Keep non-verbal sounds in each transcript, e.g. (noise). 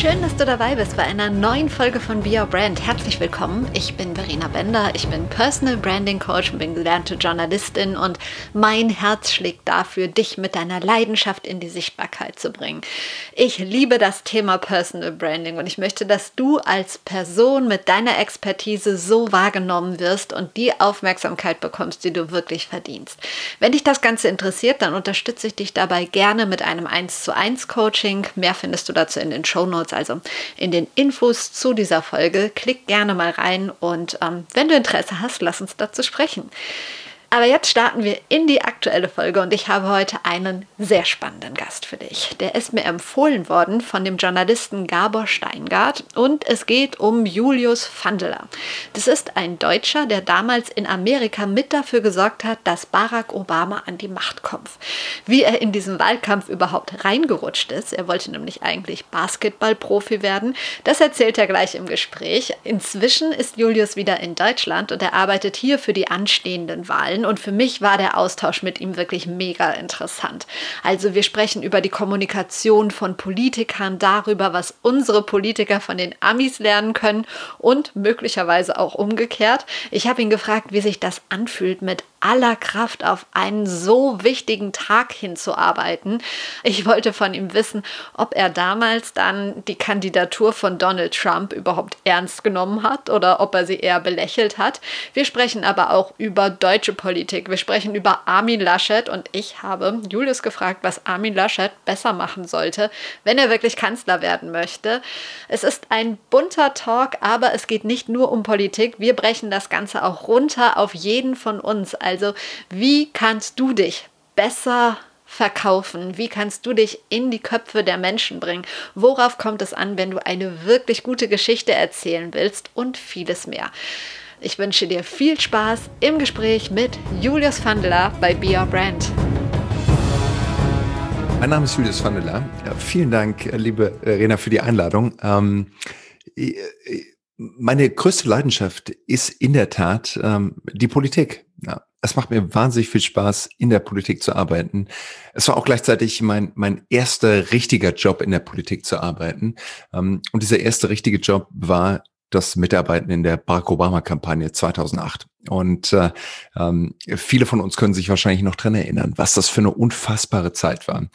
Schön, dass du dabei bist bei einer neuen Folge von Be Your Brand. Herzlich willkommen. Ich bin Verena Bender. Ich bin Personal Branding Coach und bin gelernte Journalistin und mein Herz schlägt dafür, dich mit deiner Leidenschaft in die Sichtbarkeit zu bringen. Ich liebe das Thema Personal Branding und ich möchte, dass du als Person mit deiner Expertise so wahrgenommen wirst und die Aufmerksamkeit bekommst, die du wirklich verdienst. Wenn dich das Ganze interessiert, dann unterstütze ich dich dabei gerne mit einem 1 zu 1 Coaching. Mehr findest du dazu in den Show Notes Notes, also in den Infos zu dieser Folge. Klick gerne mal rein und ähm, wenn du Interesse hast, lass uns dazu sprechen. Aber jetzt starten wir in die aktuelle Folge und ich habe heute einen sehr spannenden Gast für dich. Der ist mir empfohlen worden von dem Journalisten Gabor Steingart und es geht um Julius Vandeler. Das ist ein Deutscher, der damals in Amerika mit dafür gesorgt hat, dass Barack Obama an die Macht kommt. Wie er in diesen Wahlkampf überhaupt reingerutscht ist, er wollte nämlich eigentlich Basketballprofi werden, das erzählt er gleich im Gespräch. Inzwischen ist Julius wieder in Deutschland und er arbeitet hier für die anstehenden Wahlen Wahlen und für mich war der Austausch mit ihm wirklich mega interessant. Also wir sprechen über die Kommunikation von Politikern, darüber, was unsere Politiker von den Amis lernen können und möglicherweise auch umgekehrt. Ich habe ihn gefragt, wie sich das anfühlt, mit aller Kraft auf einen so wichtigen Tag hinzuarbeiten. Ich wollte von ihm wissen, ob er damals dann die Kandidatur von Donald Trump überhaupt ernst genommen hat oder ob er sie eher belächelt hat. Wir sprechen aber auch über deutsche Politik. Wir sprechen über Armin Laschet und ich habe Julius gefragt, was Armin Laschet besser machen sollte, wenn er wirklich Kanzler werden möchte. Es ist ein bunter Talk, aber es geht nicht nur um Politik. Wir brechen das Ganze auch runter auf jeden von uns. Wie kannst du dich besser verkaufen? Wie kannst du dich in die Köpfe der Menschen bringen? Worauf kommt es an, wenn du eine wirklich gute Geschichte erzählen willst? Und vieles mehr. Ich wünsche dir viel Spaß im Gespräch mit Julius Vandler bei Be Your Brand. Mein Name ist Julius Vandler. Ja, vielen Dank, liebe Rena, für die Einladung. Ähm, meine größte Leidenschaft ist in der Tat ähm, die Politik. Ja, es macht mir wahnsinnig viel Spaß, in der Politik zu arbeiten. Es war auch gleichzeitig mein, mein erster richtiger Job in der Politik zu arbeiten. Ähm, und dieser erste richtige Job war das Mitarbeiten in der Barack Obama-Kampagne 2008. Und äh, ähm, viele von uns können sich wahrscheinlich noch dran erinnern, was das für eine unfassbare Zeit war.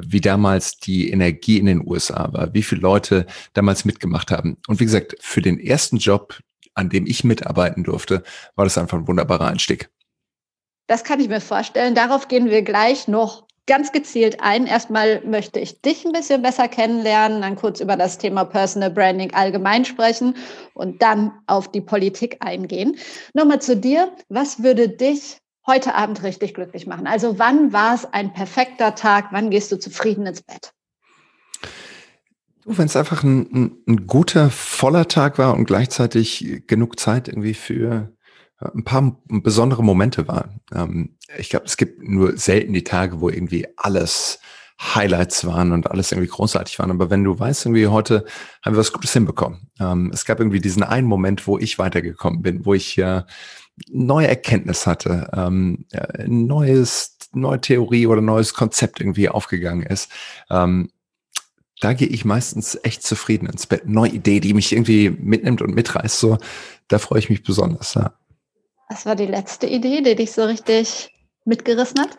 Wie damals die Energie in den USA war, wie viele Leute damals mitgemacht haben. Und wie gesagt, für den ersten Job, an dem ich mitarbeiten durfte, war das einfach ein wunderbarer Einstieg. Das kann ich mir vorstellen. Darauf gehen wir gleich noch ganz gezielt ein. Erstmal möchte ich dich ein bisschen besser kennenlernen, dann kurz über das Thema Personal Branding allgemein sprechen und dann auf die Politik eingehen. Nochmal zu dir. Was würde dich heute Abend richtig glücklich machen? Also wann war es ein perfekter Tag? Wann gehst du zufrieden ins Bett? Wenn es einfach ein, ein, ein, guter, voller Tag war und gleichzeitig genug Zeit irgendwie für ein paar besondere Momente waren. Ähm, ich glaube, es gibt nur selten die Tage, wo irgendwie alles Highlights waren und alles irgendwie großartig waren. Aber wenn du weißt, irgendwie heute haben wir was Gutes hinbekommen. Ähm, es gab irgendwie diesen einen Moment, wo ich weitergekommen bin, wo ich äh, neue Erkenntnis hatte, ähm, neues, neue Theorie oder neues Konzept irgendwie aufgegangen ist. Ähm, da gehe ich meistens echt zufrieden ins Bett. Neue Idee, die mich irgendwie mitnimmt und mitreißt. So, da freue ich mich besonders. Ja. Was war die letzte Idee, die dich so richtig mitgerissen hat?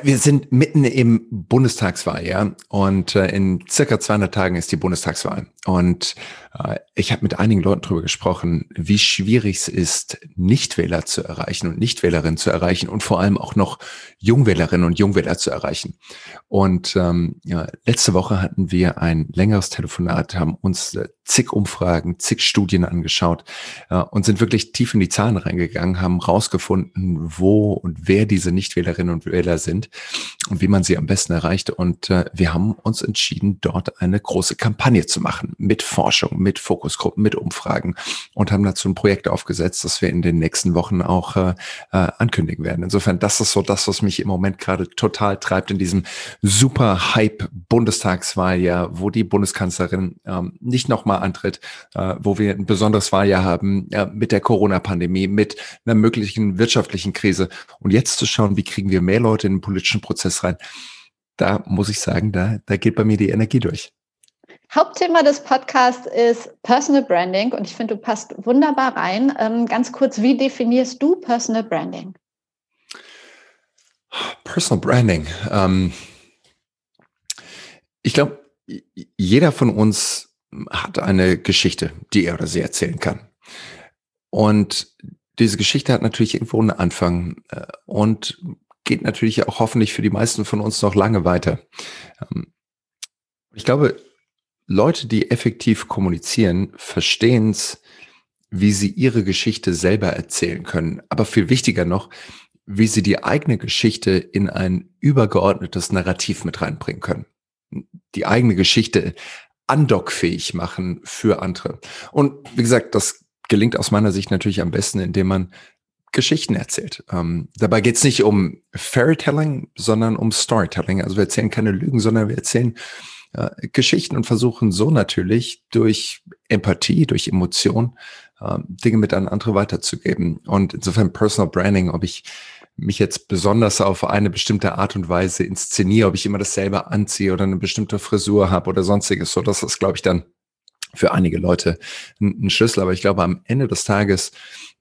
Wir sind mitten im Bundestagswahl, ja. Und äh, in circa 200 Tagen ist die Bundestagswahl. Und äh, ich habe mit einigen Leuten darüber gesprochen, wie schwierig es ist, Nichtwähler zu erreichen und Nichtwählerinnen zu erreichen und vor allem auch noch Jungwählerinnen und Jungwähler zu erreichen. Und ähm, ja, letzte Woche hatten wir ein längeres Telefonat, haben uns äh, zig Umfragen, zig Studien angeschaut äh, und sind wirklich tief in die Zahlen reingegangen, haben rausgefunden, wo und wer diese Nichtwählerinnen und Wähler sind und wie man sie am besten erreicht. Und äh, wir haben uns entschieden, dort eine große Kampagne zu machen mit Forschung, mit Fokusgruppen, mit Umfragen und haben dazu ein Projekt aufgesetzt, das wir in den nächsten Wochen auch äh, äh ankündigen werden. Insofern, das ist so das, was mich im Moment gerade total treibt in diesem super Hype Bundestagswahljahr, wo die Bundeskanzlerin ähm, nicht nochmal antritt, äh, wo wir ein besonderes Wahljahr haben mit der Corona-Pandemie, mit einer möglichen wirtschaftlichen Krise. Und jetzt zu schauen, wie kriegen wir mehr Leute in den politischen Prozess rein, da muss ich sagen, da, da geht bei mir die Energie durch. Hauptthema des Podcasts ist Personal Branding und ich finde, du passt wunderbar rein. Ähm, ganz kurz, wie definierst du Personal Branding? Personal Branding. Ähm, ich glaube, jeder von uns hat eine Geschichte, die er oder sie erzählen kann. Und diese Geschichte hat natürlich irgendwo einen Anfang äh, und geht natürlich auch hoffentlich für die meisten von uns noch lange weiter. Ähm, ich glaube, Leute, die effektiv kommunizieren, verstehen es, wie sie ihre Geschichte selber erzählen können. Aber viel wichtiger noch, wie sie die eigene Geschichte in ein übergeordnetes Narrativ mit reinbringen können. Die eigene Geschichte andockfähig machen für andere. Und wie gesagt, das gelingt aus meiner Sicht natürlich am besten, indem man Geschichten erzählt. Ähm, dabei geht es nicht um Fairytelling, sondern um Storytelling. Also wir erzählen keine Lügen, sondern wir erzählen äh, Geschichten und versuchen so natürlich durch Empathie, durch Emotion äh, Dinge mit an andere weiterzugeben. Und insofern Personal Branding, ob ich mich jetzt besonders auf eine bestimmte Art und Weise inszeniere, ob ich immer dasselbe anziehe oder eine bestimmte Frisur habe oder sonstiges. So, das ist, glaube ich, dann für einige Leute ein, Schlüssel. Aber ich glaube, am Ende des Tages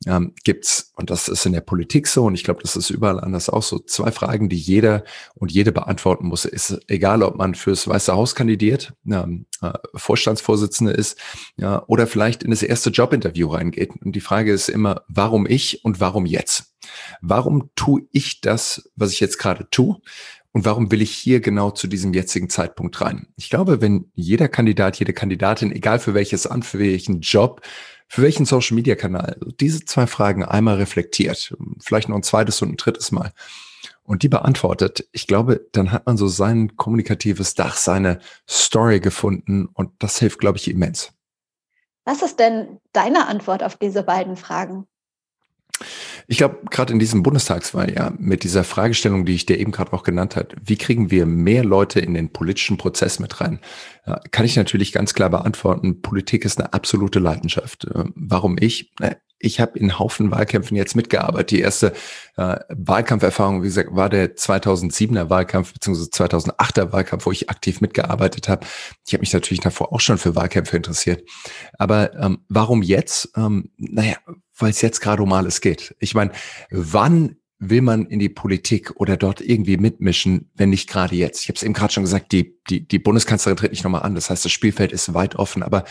ähm, gibt's und das ist in der Politik so, und ich glaube, das ist überall anders auch so, zwei Fragen, die jeder und jede beantworten muss. Ist egal, ob man fürs Weiße Haus kandidiert, ähm, äh, Vorstandsvorsitzende ist, ja, oder vielleicht in das erste Jobinterview reingeht. Und die Frage ist immer, warum ich und warum jetzt? Warum tue ich das, was ich jetzt gerade tue? Und warum will ich hier genau zu diesem jetzigen Zeitpunkt rein? Ich glaube, wenn jeder Kandidat, jede Kandidatin, egal für welches Amt, für welchen Job, für welchen Social Media Kanal, diese zwei Fragen einmal reflektiert, vielleicht noch ein zweites und ein drittes Mal und die beantwortet, ich glaube, dann hat man so sein kommunikatives Dach, seine Story gefunden und das hilft, glaube ich, immens. Was ist denn deine Antwort auf diese beiden Fragen? Ich glaube, gerade in diesem Bundestagswahl, ja, mit dieser Fragestellung, die ich dir eben gerade auch genannt hat, wie kriegen wir mehr Leute in den politischen Prozess mit rein, ja, kann ich natürlich ganz klar beantworten, Politik ist eine absolute Leidenschaft. Äh, warum ich? Ich habe in Haufen Wahlkämpfen jetzt mitgearbeitet. Die erste äh, Wahlkampferfahrung, wie gesagt, war der 2007er Wahlkampf beziehungsweise 2008er Wahlkampf, wo ich aktiv mitgearbeitet habe. Ich habe mich natürlich davor auch schon für Wahlkämpfe interessiert. Aber ähm, warum jetzt? Ähm, naja, weil es jetzt gerade um alles geht. Ich meine, wann will man in die Politik oder dort irgendwie mitmischen, wenn nicht gerade jetzt? Ich habe es eben gerade schon gesagt, die, die, die Bundeskanzlerin tritt nicht nochmal an. Das heißt, das Spielfeld ist weit offen. Aber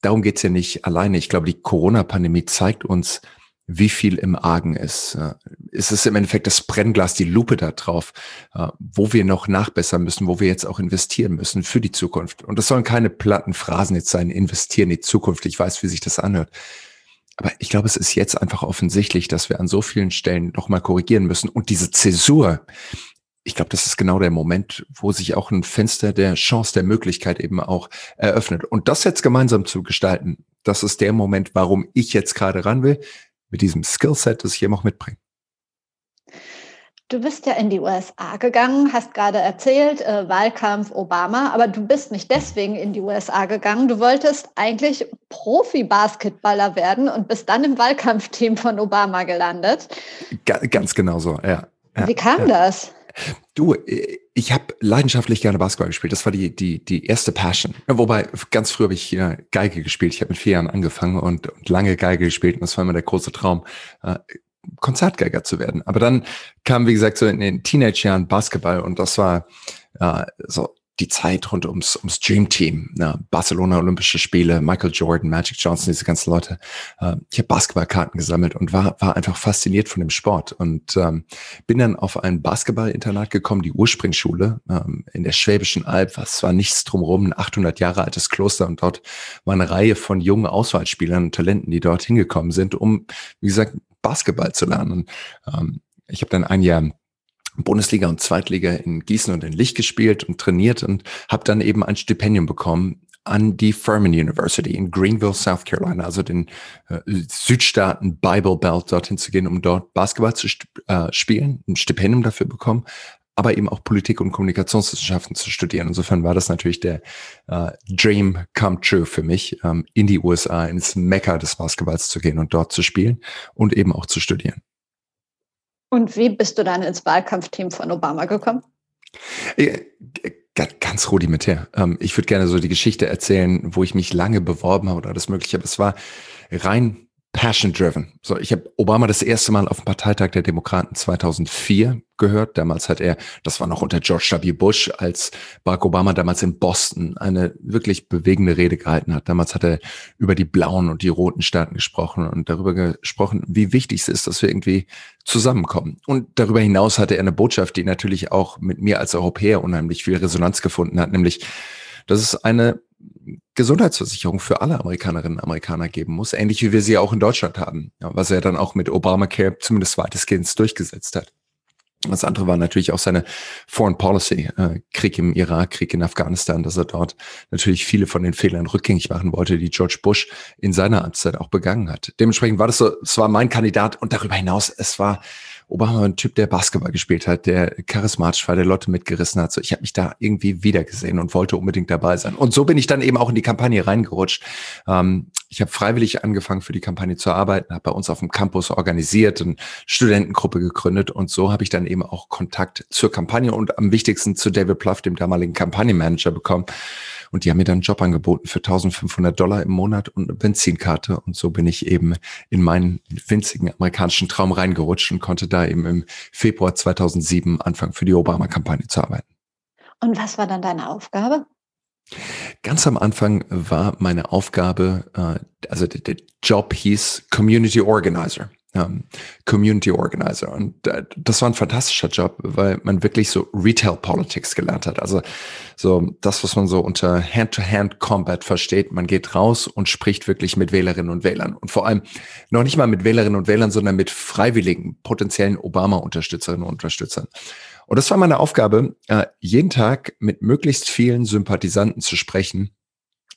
darum geht's ja nicht alleine. Ich glaube, die Corona-Pandemie zeigt uns, wie viel im Argen ist. Es ist im Endeffekt das Brennglas, die Lupe da drauf, wo wir noch nachbessern müssen, wo wir jetzt auch investieren müssen für die Zukunft. Und das sollen keine platten Phrasen jetzt sein, investieren in die Zukunft. Ich weiß, wie sich das anhört. Aber ich glaube, es ist jetzt einfach offensichtlich, dass wir an so vielen Stellen nochmal korrigieren müssen. Und diese Zäsur, ich glaube, das ist genau der Moment, wo sich auch ein Fenster der Chance, der Möglichkeit eben auch eröffnet. Und das jetzt gemeinsam zu gestalten, das ist der Moment, warum ich jetzt gerade ran will, mit diesem Skillset, das ich eben auch mitbringe. Du bist ja in die USA gegangen, hast gerade erzählt, äh, Wahlkampf Obama, aber du bist nicht deswegen in die USA gegangen. Du wolltest eigentlich Profi-Basketballer werden und bist dann im Wahlkampfteam von Obama gelandet. Ganz genau so, ja. ja Wie kam ja. das? Du, ich habe leidenschaftlich gerne Basketball gespielt. Das war die, die, die erste Passion. Wobei, ganz früh habe ich Geige gespielt. Ich habe mit vier Jahren angefangen und, und lange Geige gespielt. Und das war immer der große Traum, äh, Konzertgeiger zu werden. Aber dann kam, wie gesagt, so in den Teenage-Jahren Basketball und das war äh, so die Zeit rund ums, ums Dream Team, na, Barcelona Olympische Spiele, Michael Jordan, Magic Johnson, diese ganzen Leute. Äh, ich habe Basketballkarten gesammelt und war, war einfach fasziniert von dem Sport und ähm, bin dann auf ein Basketballinternat gekommen, die Ursprungsschule ähm, in der Schwäbischen Alb, was war nichts drumherum, ein 800 Jahre altes Kloster und dort war eine Reihe von jungen Auswahlspielern und Talenten, die dort hingekommen sind, um, wie gesagt, Basketball zu lernen. Ähm, ich habe dann ein Jahr Bundesliga und Zweitliga in Gießen und in Licht gespielt und trainiert und habe dann eben ein Stipendium bekommen an die Furman University in Greenville, South Carolina, also den äh, Südstaaten Bible Belt, dorthin zu gehen, um dort Basketball zu äh, spielen, ein Stipendium dafür bekommen, aber eben auch Politik und Kommunikationswissenschaften zu studieren. Insofern war das natürlich der äh, Dream come true für mich, ähm, in die USA, ins Mekka des Basketballs zu gehen und dort zu spielen und eben auch zu studieren. Und wie bist du dann ins Wahlkampfteam von Obama gekommen? Ganz rudimentär. Ähm, ich würde gerne so die Geschichte erzählen, wo ich mich lange beworben habe oder alles Mögliche. Aber es war rein passion driven. So, ich habe Obama das erste Mal auf dem Parteitag der Demokraten 2004 gehört. Damals hat er, das war noch unter George W. Bush, als Barack Obama damals in Boston eine wirklich bewegende Rede gehalten hat. Damals hat er über die blauen und die roten Staaten gesprochen und darüber gesprochen, wie wichtig es ist, dass wir irgendwie zusammenkommen. Und darüber hinaus hatte er eine Botschaft, die natürlich auch mit mir als Europäer unheimlich viel Resonanz gefunden hat, nämlich, dass es eine Gesundheitsversicherung für alle Amerikanerinnen und Amerikaner geben muss, ähnlich wie wir sie auch in Deutschland haben, ja, was er dann auch mit Obamacare zumindest weitestgehend durchgesetzt hat. Das andere war natürlich auch seine Foreign Policy, äh, Krieg im Irak, Krieg in Afghanistan, dass er dort natürlich viele von den Fehlern rückgängig machen wollte, die George Bush in seiner Amtszeit auch begangen hat. Dementsprechend war das so, es war mein Kandidat und darüber hinaus, es war Obama ein Typ, der Basketball gespielt hat, der charismatisch war, der Leute mitgerissen hat. So, ich habe mich da irgendwie wiedergesehen und wollte unbedingt dabei sein. Und so bin ich dann eben auch in die Kampagne reingerutscht. Ähm, ich habe freiwillig angefangen, für die Kampagne zu arbeiten, habe bei uns auf dem Campus organisiert, eine Studentengruppe gegründet und so habe ich dann eben auch Kontakt zur Kampagne und am wichtigsten zu David Pluff, dem damaligen Kampagnenmanager, bekommen. Und die haben mir dann einen Job angeboten für 1500 Dollar im Monat und eine Benzinkarte. Und so bin ich eben in meinen winzigen amerikanischen Traum reingerutscht und konnte da eben im Februar 2007 anfangen, für die Obama-Kampagne zu arbeiten. Und was war dann deine Aufgabe? Ganz am Anfang war meine Aufgabe, äh, also der Job hieß Community Organizer ähm, Community Organizer. Und äh, das war ein fantastischer Job, weil man wirklich so Retail Politics gelernt hat. Also so das, was man so unter Hand-to-Hand-Combat versteht. Man geht raus und spricht wirklich mit Wählerinnen und Wählern. Und vor allem noch nicht mal mit Wählerinnen und Wählern, sondern mit freiwilligen, potenziellen Obama-Unterstützerinnen und Unterstützern. Und das war meine Aufgabe, äh, jeden Tag mit möglichst vielen Sympathisanten zu sprechen,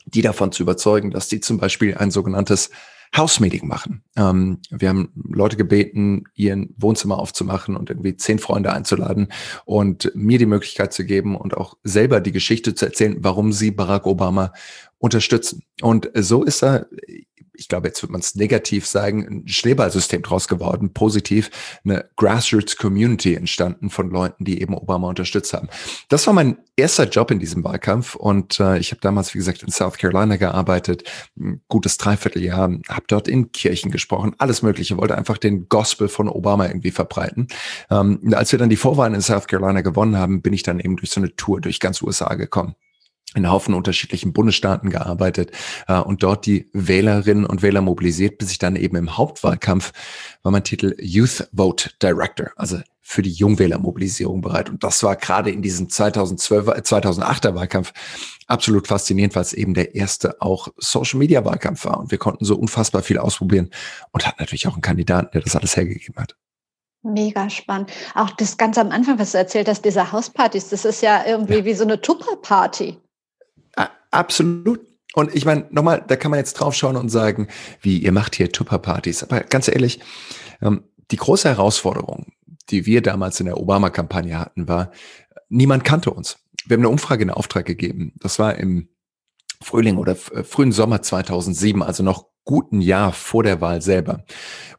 die davon zu überzeugen, dass die zum Beispiel ein sogenanntes House-Meeting machen. Ähm, wir haben Leute gebeten, ihren Wohnzimmer aufzumachen und irgendwie zehn Freunde einzuladen und mir die Möglichkeit zu geben und auch selber die Geschichte zu erzählen, warum sie Barack Obama unterstützen. Und so ist er ich glaube, jetzt wird man es negativ sagen, ein Schneeballsystem draus geworden, positiv, eine Grassroots Community entstanden von Leuten, die eben Obama unterstützt haben. Das war mein erster Job in diesem Wahlkampf und äh, ich habe damals, wie gesagt, in South Carolina gearbeitet, ein gutes Dreivierteljahr, habe dort in Kirchen gesprochen, alles Mögliche, wollte einfach den Gospel von Obama irgendwie verbreiten. Ähm, als wir dann die Vorwahlen in South Carolina gewonnen haben, bin ich dann eben durch so eine Tour durch ganz USA gekommen in Haufen unterschiedlichen Bundesstaaten gearbeitet äh, und dort die Wählerinnen und Wähler mobilisiert, bis ich dann eben im Hauptwahlkampf war mein Titel Youth Vote Director, also für die Jungwählermobilisierung bereit. Und das war gerade in diesem 2012, 2008er Wahlkampf absolut faszinierend, weil es eben der erste auch Social Media Wahlkampf war. Und wir konnten so unfassbar viel ausprobieren und hatten natürlich auch einen Kandidaten, der das alles hergegeben hat. Mega spannend. Auch das ganz am Anfang, was du erzählt hast, diese Hauspartys, das ist ja irgendwie ja. wie so eine Tupperparty. Absolut. Und ich meine, nochmal, da kann man jetzt drauf schauen und sagen, wie ihr macht hier Tupperpartys. Aber ganz ehrlich, ähm, die große Herausforderung, die wir damals in der Obama-Kampagne hatten, war, niemand kannte uns. Wir haben eine Umfrage in Auftrag gegeben. Das war im Frühling oder äh, frühen Sommer 2007, also noch guten Jahr vor der Wahl selber,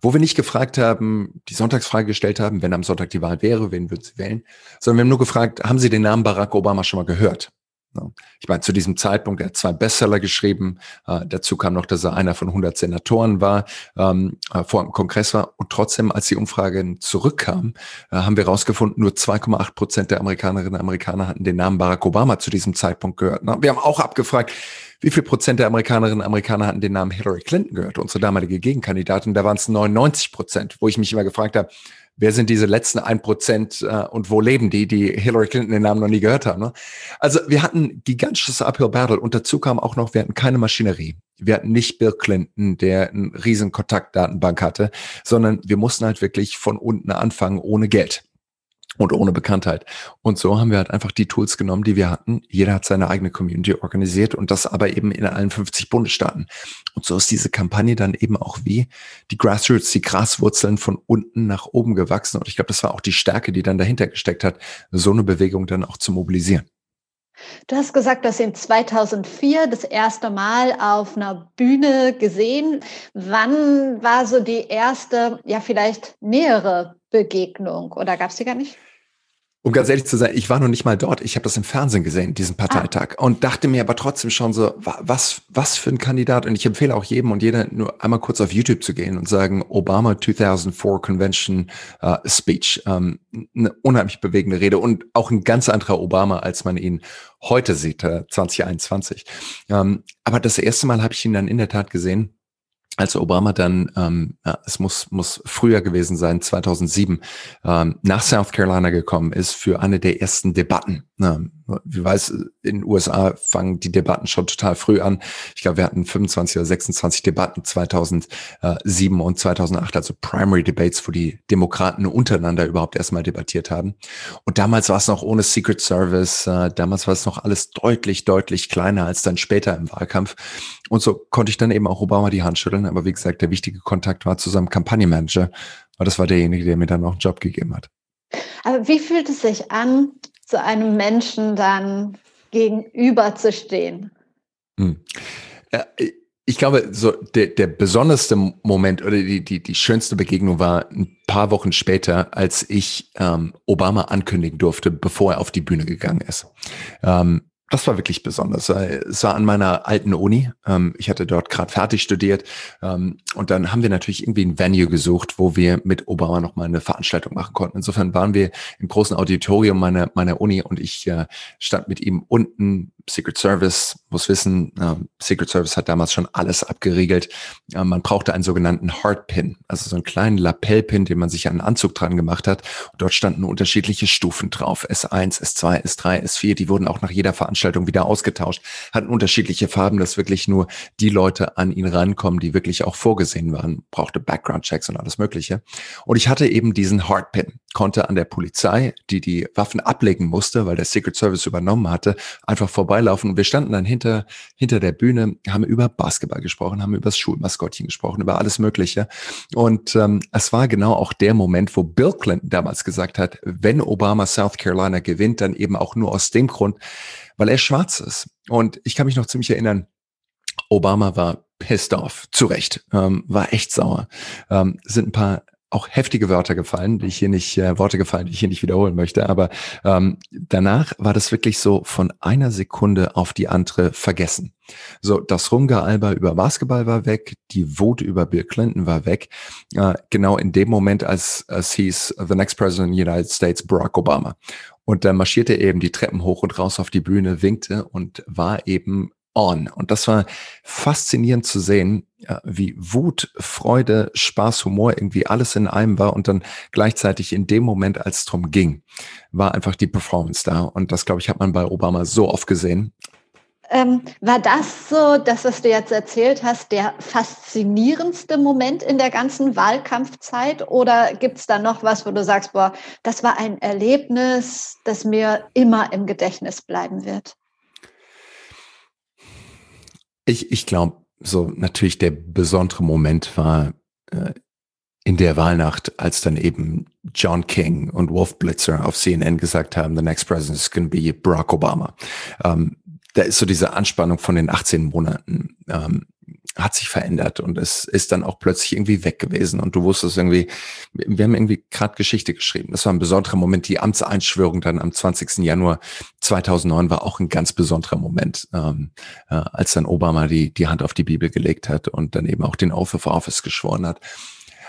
wo wir nicht gefragt haben, die Sonntagsfrage gestellt haben, wenn am Sonntag die Wahl wäre, wen würden Sie wählen, sondern wir haben nur gefragt, haben Sie den Namen Barack Obama schon mal gehört? Ich meine, zu diesem Zeitpunkt, er hat zwei Bestseller geschrieben. Äh, dazu kam noch, dass er einer von 100 Senatoren war, ähm, äh, vor dem Kongress war. Und trotzdem, als die Umfragen zurückkamen, äh, haben wir herausgefunden, nur 2,8 Prozent der Amerikanerinnen und Amerikaner hatten den Namen Barack Obama zu diesem Zeitpunkt gehört. Ne? Wir haben auch abgefragt, wie viel Prozent der Amerikanerinnen und Amerikaner hatten den Namen Hillary Clinton gehört, unsere damalige Gegenkandidatin. Da waren es 99 Prozent, wo ich mich immer gefragt habe, wer sind diese letzten ein Prozent äh, und wo leben die, die Hillary Clinton den Namen noch nie gehört haben. Ne? Also wir hatten gigantisches Uphill Battle und dazu kam auch noch, wir hatten keine Maschinerie. Wir hatten nicht Bill Clinton, der einen riesen Kontaktdatenbank hatte, sondern wir mussten halt wirklich von unten anfangen ohne Geld und ohne Bekanntheit. Und so haben wir halt einfach die Tools genommen, die wir hatten. Jeder hat seine eigene Community organisiert und das aber eben in allen 50 Bundesstaaten. Und so ist diese Kampagne dann eben auch wie die Grassroots, die Graswurzeln von unten nach oben gewachsen. Und ich glaube, das war auch die Stärke, die dann dahinter gesteckt hat, so eine Bewegung dann auch zu mobilisieren. Du hast gesagt, dass Sie 2004 das erste Mal auf einer Bühne gesehen. Wann war so die erste, ja vielleicht nähere Begegnung oder gab es die gar nicht? Um ganz ehrlich zu sein, ich war noch nicht mal dort. Ich habe das im Fernsehen gesehen, diesen Parteitag, ah. und dachte mir aber trotzdem schon so, was, was für ein Kandidat. Und ich empfehle auch jedem und jeder nur einmal kurz auf YouTube zu gehen und sagen, Obama 2004 Convention uh, Speech. Ähm, eine unheimlich bewegende Rede und auch ein ganz anderer Obama, als man ihn heute sieht, äh, 2021. Ähm, aber das erste Mal habe ich ihn dann in der Tat gesehen als Obama dann, ähm, es muss, muss früher gewesen sein, 2007, ähm, nach South Carolina gekommen ist für eine der ersten Debatten wie weiß, in den USA fangen die Debatten schon total früh an. Ich glaube, wir hatten 25 oder 26 Debatten 2007 und 2008, also Primary Debates, wo die Demokraten untereinander überhaupt erstmal debattiert haben. Und damals war es noch ohne Secret Service. Äh, damals war es noch alles deutlich, deutlich kleiner als dann später im Wahlkampf. Und so konnte ich dann eben auch Obama die Hand schütteln. Aber wie gesagt, der wichtige Kontakt war zu seinem Kampagnenmanager. Und das war derjenige, der mir dann auch einen Job gegeben hat. Aber wie fühlt es sich an, zu einem Menschen dann gegenüberzustehen? Hm. Ja, ich glaube, so der, der besonderste Moment oder die, die, die schönste Begegnung war ein paar Wochen später, als ich ähm, Obama ankündigen durfte, bevor er auf die Bühne gegangen ist. Ähm, das war wirklich besonders. Es war an meiner alten Uni. Ähm, ich hatte dort gerade fertig studiert. Ähm, und dann haben wir natürlich irgendwie ein Venue gesucht, wo wir mit Obama noch mal eine Veranstaltung machen konnten. Insofern waren wir im großen Auditorium meiner, meiner Uni und ich äh, stand mit ihm unten Secret Service muss wissen, äh, Secret Service hat damals schon alles abgeriegelt. Man brauchte einen sogenannten Hardpin, also so einen kleinen Lapellpin, den man sich an den Anzug dran gemacht hat. Dort standen unterschiedliche Stufen drauf. S1, S2, S3, S4. Die wurden auch nach jeder Veranstaltung wieder ausgetauscht, hatten unterschiedliche Farben, dass wirklich nur die Leute an ihn rankommen, die wirklich auch vorgesehen waren. Brauchte Background-Checks und alles Mögliche. Und ich hatte eben diesen Hardpin, konnte an der Polizei, die die Waffen ablegen musste, weil der Secret Service übernommen hatte, einfach vorbei vorbeilaufen und wir standen dann hinter, hinter der Bühne, haben über Basketball gesprochen, haben über das Schulmaskottchen gesprochen, über alles Mögliche. Und ähm, es war genau auch der Moment, wo Bill Clinton damals gesagt hat, wenn Obama South Carolina gewinnt, dann eben auch nur aus dem Grund, weil er schwarz ist. Und ich kann mich noch ziemlich erinnern, Obama war pissed off, zu Recht, ähm, war echt sauer. Ähm, sind ein paar auch heftige Wörter gefallen, die ich hier nicht, äh, Worte gefallen, die ich hier nicht wiederholen möchte. Aber ähm, danach war das wirklich so von einer Sekunde auf die andere vergessen. So, das Rumgealber über Basketball war weg, die Wut über Bill Clinton war weg. Äh, genau in dem Moment, als es hieß, the next president of the United States, Barack Obama. Und dann marschierte er eben die Treppen hoch und raus auf die Bühne, winkte und war eben on. Und das war faszinierend zu sehen, wie Wut, Freude, Spaß, Humor irgendwie alles in einem war und dann gleichzeitig in dem Moment, als es drum ging, war einfach die Performance da. Und das, glaube ich, hat man bei Obama so oft gesehen. Ähm, war das so, das, was du jetzt erzählt hast, der faszinierendste Moment in der ganzen Wahlkampfzeit? Oder gibt es da noch was, wo du sagst, boah, das war ein Erlebnis, das mir immer im Gedächtnis bleiben wird? Ich, ich glaube, so natürlich der besondere Moment war äh, in der Wahlnacht, als dann eben John King und Wolf Blitzer auf CNN gesagt haben, the next president is going to be Barack Obama. Ähm, da ist so diese Anspannung von den 18 Monaten. Ähm, hat sich verändert und es ist dann auch plötzlich irgendwie weg gewesen und du wusstest irgendwie, wir haben irgendwie gerade Geschichte geschrieben. Das war ein besonderer Moment. Die Amtseinschwörung dann am 20. Januar 2009 war auch ein ganz besonderer Moment, ähm, äh, als dann Obama die, die Hand auf die Bibel gelegt hat und dann eben auch den Oath of Office geschworen hat.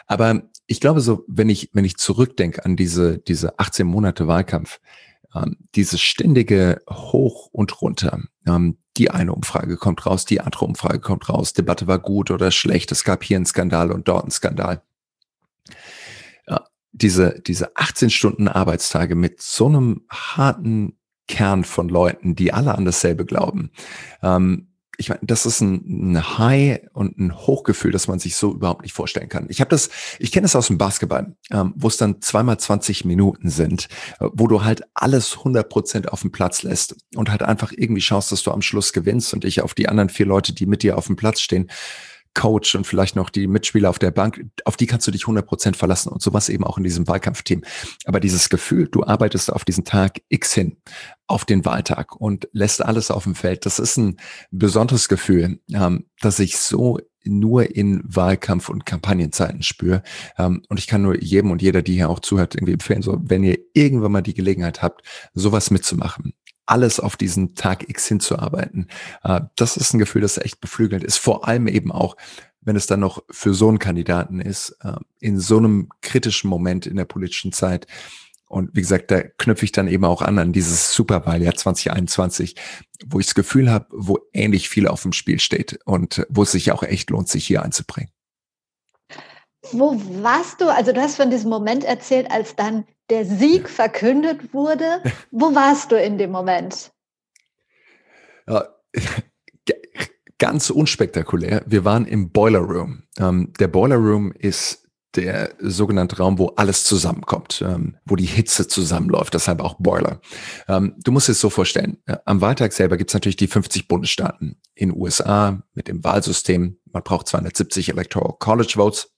Aber ich glaube so, wenn ich, wenn ich zurückdenke an diese, diese 18 Monate Wahlkampf, ähm, dieses ständige Hoch und runter, ähm, die eine Umfrage kommt raus, die andere Umfrage kommt raus, Debatte war gut oder schlecht, es gab hier einen Skandal und dort einen Skandal. Ja, diese, diese 18 Stunden Arbeitstage mit so einem harten Kern von Leuten, die alle an dasselbe glauben, ähm, ich meine, das ist ein, ein High und ein Hochgefühl, das man sich so überhaupt nicht vorstellen kann. Ich habe das, ich kenne das aus dem Basketball, ähm, wo es dann zweimal 20 Minuten sind, äh, wo du halt alles 100 Prozent auf dem Platz lässt und halt einfach irgendwie schaust, dass du am Schluss gewinnst und dich auf die anderen vier Leute, die mit dir auf dem Platz stehen, Coach und vielleicht noch die Mitspieler auf der Bank, auf die kannst du dich 100% verlassen und sowas eben auch in diesem Wahlkampfteam. Aber dieses Gefühl, du arbeitest auf diesen Tag X hin, auf den Wahltag und lässt alles auf dem Feld, das ist ein besonderes Gefühl, ähm, dass ich so nur in Wahlkampf- und Kampagnenzeiten spüre. Ähm, und ich kann nur jedem und jeder, die hier auch zuhört, irgendwie empfehlen, so, wenn ihr irgendwann mal die Gelegenheit habt, sowas mitzumachen, alles auf diesen Tag X hinzuarbeiten. Äh, das ist ein Gefühl, das echt beflügelt ist. Vor allem eben auch, wenn es dann noch für so einen Kandidaten ist, äh, in so einem kritischen Moment in der politischen Zeit. Und wie gesagt, da knüpfe ich dann eben auch an an dieses Superwahljahr 2021, wo ich das Gefühl habe, wo ähnlich viel auf dem Spiel steht und wo es sich auch echt lohnt, sich hier einzubringen. Wo warst du? Also du hast von diesem Moment erzählt, als dann der Sieg verkündet wurde. (laughs) Wo warst du in dem Moment? Ja, ganz unspektakulär. Wir waren im Boiler Room. Ähm, der Boiler Room ist der sogenannte Raum, wo alles zusammenkommt, ähm, wo die Hitze zusammenläuft, deshalb auch Boiler. Ähm, du musst es so vorstellen, äh, am Wahltag selber gibt es natürlich die 50 Bundesstaaten in USA mit dem Wahlsystem. Man braucht 270 Electoral College Votes.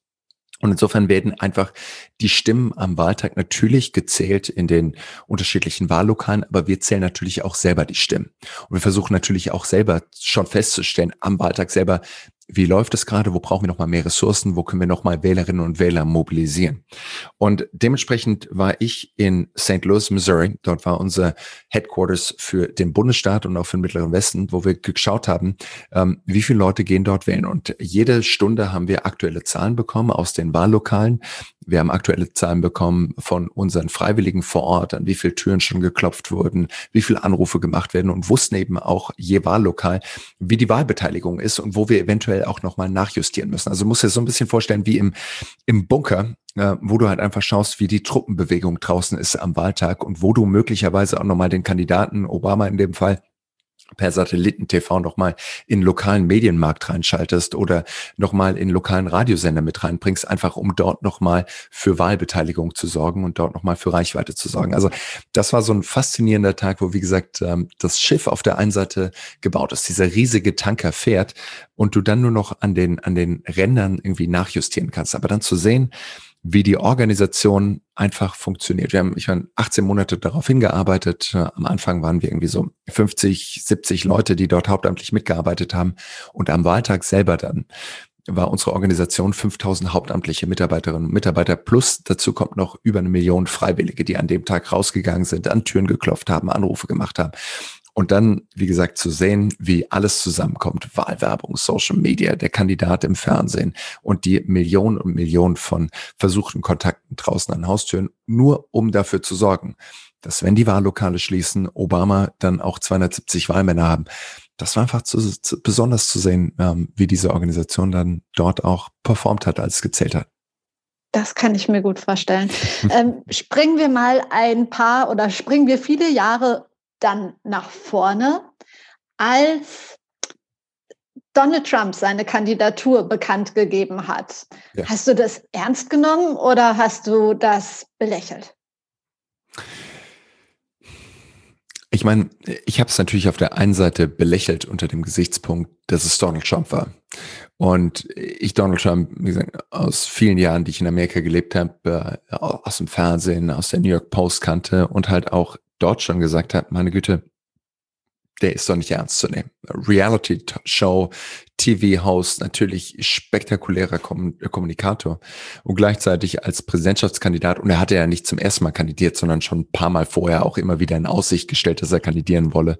Und insofern werden einfach die Stimmen am Wahltag natürlich gezählt in den unterschiedlichen Wahllokalen, aber wir zählen natürlich auch selber die Stimmen. Und wir versuchen natürlich auch selber schon festzustellen am Wahltag selber, wie läuft es gerade, wo brauchen wir nochmal mehr Ressourcen, wo können wir nochmal Wählerinnen und Wähler mobilisieren. Und dementsprechend war ich in St. Louis, Missouri, dort war unser Headquarters für den Bundesstaat und auch für den Mittleren Westen, wo wir geschaut haben, ähm, wie viele Leute gehen dort wählen. Und jede Stunde haben wir aktuelle Zahlen bekommen aus den Wahllokalen. Wir haben aktuelle Zahlen bekommen von unseren Freiwilligen vor Ort, an wie viele Türen schon geklopft wurden, wie viele Anrufe gemacht werden und wussten eben auch je Wahllokal, wie die Wahlbeteiligung ist und wo wir eventuell auch nochmal nachjustieren müssen. Also muss dir so ein bisschen vorstellen wie im, im Bunker, äh, wo du halt einfach schaust, wie die Truppenbewegung draußen ist am Wahltag und wo du möglicherweise auch nochmal den Kandidaten, Obama in dem Fall, per Satelliten-TV nochmal in lokalen Medienmarkt reinschaltest oder nochmal in lokalen Radiosender mit reinbringst, einfach um dort nochmal für Wahlbeteiligung zu sorgen und dort nochmal für Reichweite zu sorgen. Also das war so ein faszinierender Tag, wo, wie gesagt, ähm, das Schiff auf der einen Seite gebaut ist, dieser riesige Tanker fährt und du dann nur noch an den, an den Rändern irgendwie nachjustieren kannst. Aber dann zu sehen, wie die Organisation einfach funktioniert. Wir haben, ich meine, 18 Monate darauf hingearbeitet. Am Anfang waren wir irgendwie so 50, 70 Leute, die dort hauptamtlich mitgearbeitet haben. Und am Wahltag selber dann war unsere Organisation 5000 hauptamtliche Mitarbeiterinnen und Mitarbeiter plus dazu kommt noch über eine Million Freiwillige, die an dem Tag rausgegangen sind, an Türen geklopft haben, Anrufe gemacht haben. Und dann, wie gesagt, zu sehen, wie alles zusammenkommt. Wahlwerbung, Social Media, der Kandidat im Fernsehen und die Millionen und Millionen von versuchten Kontakten draußen an Haustüren, nur um dafür zu sorgen, dass wenn die Wahllokale schließen, Obama dann auch 270 Wahlmänner haben. Das war einfach zu, zu, besonders zu sehen, ähm, wie diese Organisation dann dort auch performt hat, als es gezählt hat. Das kann ich mir gut vorstellen. ähm, springen wir mal ein paar oder springen wir viele Jahre dann nach vorne, als Donald Trump seine Kandidatur bekannt gegeben hat. Ja. Hast du das ernst genommen oder hast du das belächelt? Ich meine, ich habe es natürlich auf der einen Seite belächelt unter dem Gesichtspunkt, dass es Donald Trump war. Und ich Donald Trump, wie gesagt, aus vielen Jahren, die ich in Amerika gelebt habe, äh, aus dem Fernsehen, aus der New York Post kannte und halt auch dort schon gesagt hat, meine Güte, der ist doch nicht ernst zu nehmen. Reality-Show, TV-Host, natürlich spektakulärer Kommunikator und gleichzeitig als Präsidentschaftskandidat, und er hatte ja nicht zum ersten Mal kandidiert, sondern schon ein paar Mal vorher auch immer wieder in Aussicht gestellt, dass er kandidieren wolle,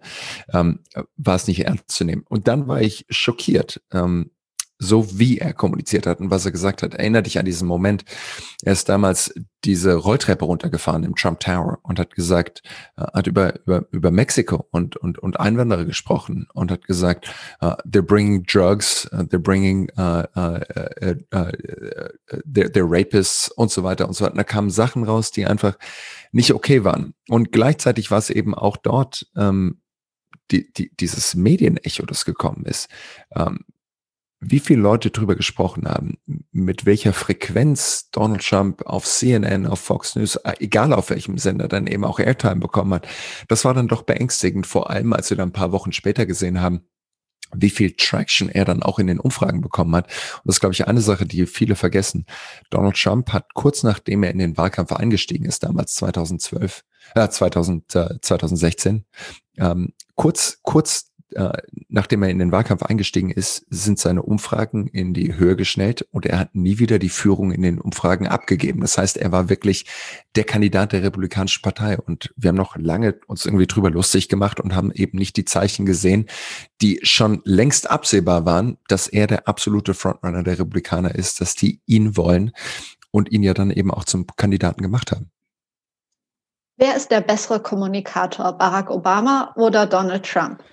ähm, war es nicht ernst zu nehmen. Und dann war ich schockiert, ähm, so wie er kommuniziert hat und was er gesagt hat. Erinner dich an diesen Moment. Er ist damals diese Rolltreppe runtergefahren im Trump Tower und hat gesagt, äh, hat über, über, über Mexiko und, und, und Einwanderer gesprochen und hat gesagt, uh, they're bringing drugs, uh, they're bringing, uh, uh, they're, they're rapists und so weiter und so weiter. Da kamen Sachen raus, die einfach nicht okay waren. Und gleichzeitig war es eben auch dort, ähm, die, die, dieses Medienecho, das gekommen ist. Ähm, wie viele Leute drüber gesprochen haben, mit welcher Frequenz Donald Trump auf CNN, auf Fox News, äh, egal auf welchem Sender, dann eben auch Airtime bekommen hat. Das war dann doch beängstigend, vor allem als wir dann ein paar Wochen später gesehen haben, wie viel Traction er dann auch in den Umfragen bekommen hat. Und das ist, glaube ich, eine Sache, die viele vergessen. Donald Trump hat kurz nachdem er in den Wahlkampf eingestiegen ist, damals 2012, äh, 2000, äh, 2016, ähm, kurz, kurz äh, nachdem er in den Wahlkampf eingestiegen ist, sind seine Umfragen in die Höhe geschnellt und er hat nie wieder die Führung in den Umfragen abgegeben. Das heißt, er war wirklich der Kandidat der Republikanischen Partei und wir haben noch lange uns irgendwie drüber lustig gemacht und haben eben nicht die Zeichen gesehen, die schon längst absehbar waren, dass er der absolute Frontrunner der Republikaner ist, dass die ihn wollen und ihn ja dann eben auch zum Kandidaten gemacht haben. Wer ist der bessere Kommunikator, Barack Obama oder Donald Trump?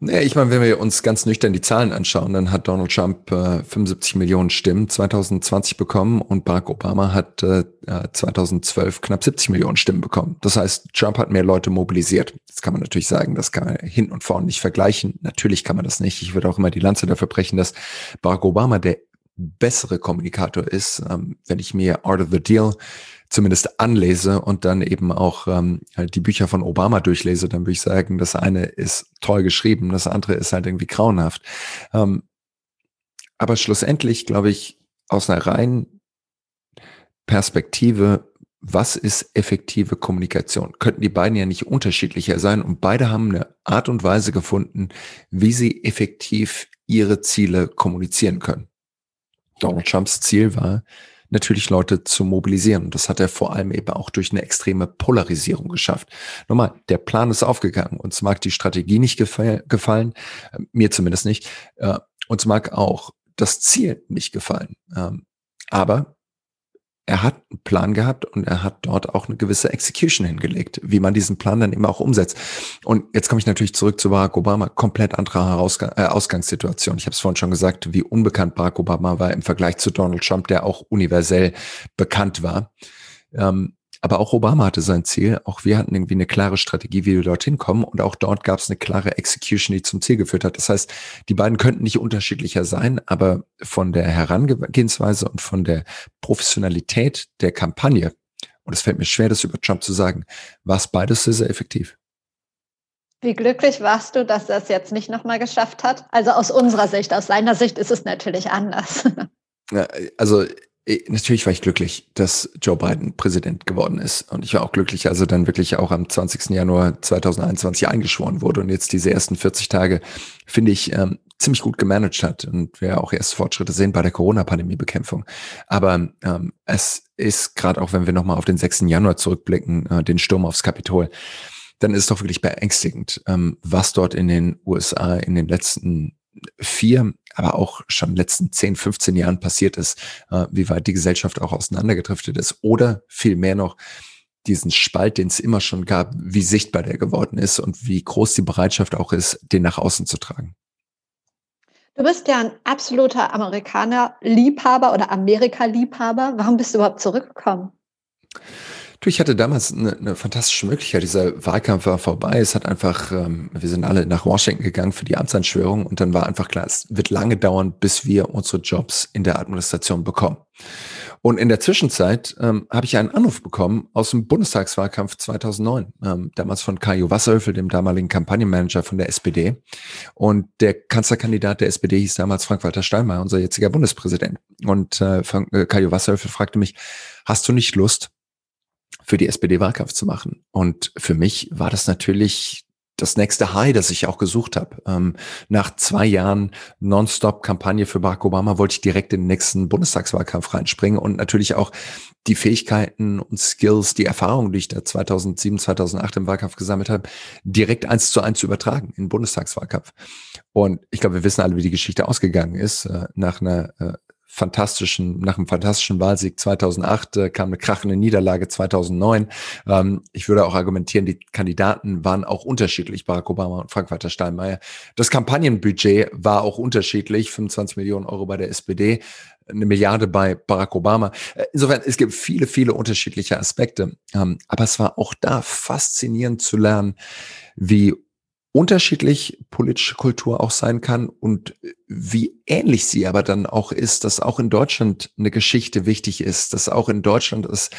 Naja, ich meine, wenn wir uns ganz nüchtern die Zahlen anschauen, dann hat Donald Trump äh, 75 Millionen Stimmen 2020 bekommen und Barack Obama hat äh, 2012 knapp 70 Millionen Stimmen bekommen. Das heißt, Trump hat mehr Leute mobilisiert. Das kann man natürlich sagen, das kann man hin und vorne nicht vergleichen. Natürlich kann man das nicht. Ich würde auch immer die Lanze dafür brechen, dass Barack Obama der bessere Kommunikator ist. Ähm, wenn ich mir Art of the Deal zumindest anlese und dann eben auch ähm, halt die Bücher von Obama durchlese, dann würde ich sagen, das eine ist toll geschrieben, das andere ist halt irgendwie grauenhaft. Ähm, aber schlussendlich, glaube ich, aus einer reinen Perspektive, was ist effektive Kommunikation? Könnten die beiden ja nicht unterschiedlicher sein und beide haben eine Art und Weise gefunden, wie sie effektiv ihre Ziele kommunizieren können. Donald Trumps Ziel war, natürlich Leute zu mobilisieren. Und das hat er vor allem eben auch durch eine extreme Polarisierung geschafft. Nochmal, der Plan ist aufgegangen. Uns mag die Strategie nicht gefallen, äh, mir zumindest nicht. Äh, uns mag auch das Ziel nicht gefallen. Ähm, aber er hat einen Plan gehabt und er hat dort auch eine gewisse Execution hingelegt, wie man diesen Plan dann eben auch umsetzt. Und jetzt komme ich natürlich zurück zu Barack Obama, komplett andere Herausgang äh, Ausgangssituation. Ich habe es vorhin schon gesagt, wie unbekannt Barack Obama war im Vergleich zu Donald Trump, der auch universell bekannt war. Ähm, aber auch Obama hatte sein Ziel. Auch wir hatten irgendwie eine klare Strategie, wie wir dorthin kommen. Und auch dort gab es eine klare Execution, die zum Ziel geführt hat. Das heißt, die beiden könnten nicht unterschiedlicher sein, aber von der Herangehensweise und von der Professionalität der Kampagne, und es fällt mir schwer, das über Trump zu sagen, war es beides sehr, sehr effektiv. Wie glücklich warst du, dass er es jetzt nicht nochmal geschafft hat? Also aus unserer Sicht, aus seiner Sicht ist es natürlich anders. Also natürlich war ich glücklich, dass Joe Biden Präsident geworden ist. Und ich war auch glücklich, als er dann wirklich auch am 20. Januar 2021 eingeschworen wurde und jetzt diese ersten 40 Tage, finde ich, ähm, ziemlich gut gemanagt hat und wir auch erste Fortschritte sehen bei der Corona-Pandemie-Bekämpfung. Aber ähm, es ist gerade auch, wenn wir nochmal auf den 6. Januar zurückblicken, äh, den Sturm aufs Kapitol, dann ist es doch wirklich beängstigend, ähm, was dort in den USA in den letzten vier, aber auch schon in den letzten 10, 15 Jahren passiert ist, äh, wie weit die Gesellschaft auch auseinandergedriftet ist oder vielmehr noch diesen Spalt, den es immer schon gab, wie sichtbar der geworden ist und wie groß die Bereitschaft auch ist, den nach außen zu tragen. Du bist ja ein absoluter Amerikaner-Liebhaber oder Amerika-Liebhaber. Warum bist du überhaupt zurückgekommen? Du, ich hatte damals eine, eine fantastische Möglichkeit. Dieser Wahlkampf war vorbei. Es hat einfach, ähm, wir sind alle nach Washington gegangen für die Amtsanschwörung und dann war einfach klar, es wird lange dauern, bis wir unsere Jobs in der Administration bekommen. Und in der Zwischenzeit ähm, habe ich einen Anruf bekommen aus dem Bundestagswahlkampf 2009, ähm, damals von Kajo Wasserhöfel, dem damaligen Kampagnenmanager von der SPD. Und der Kanzlerkandidat der SPD hieß damals Frank-Walter Steinmeier, unser jetziger Bundespräsident. Und äh, Frank, äh, Kajo Wasserhöfel fragte mich, hast du nicht Lust, für die SPD Wahlkampf zu machen. Und für mich war das natürlich das nächste High, das ich auch gesucht habe. Ähm, nach zwei Jahren Nonstop-Kampagne für Barack Obama wollte ich direkt in den nächsten Bundestagswahlkampf reinspringen und natürlich auch die Fähigkeiten und Skills, die Erfahrungen, die ich da 2007, 2008 im Wahlkampf gesammelt habe, direkt eins zu eins zu übertragen in den Bundestagswahlkampf. Und ich glaube, wir wissen alle, wie die Geschichte ausgegangen ist. Äh, nach einer äh, fantastischen, nach einem fantastischen Wahlsieg 2008 äh, kam eine krachende Niederlage 2009. Ähm, ich würde auch argumentieren, die Kandidaten waren auch unterschiedlich, Barack Obama und Frank-Walter Steinmeier. Das Kampagnenbudget war auch unterschiedlich, 25 Millionen Euro bei der SPD, eine Milliarde bei Barack Obama. Äh, insofern, es gibt viele, viele unterschiedliche Aspekte. Ähm, aber es war auch da faszinierend zu lernen, wie unterschiedlich politische Kultur auch sein kann und wie ähnlich sie aber dann auch ist, dass auch in Deutschland eine Geschichte wichtig ist, dass auch in Deutschland es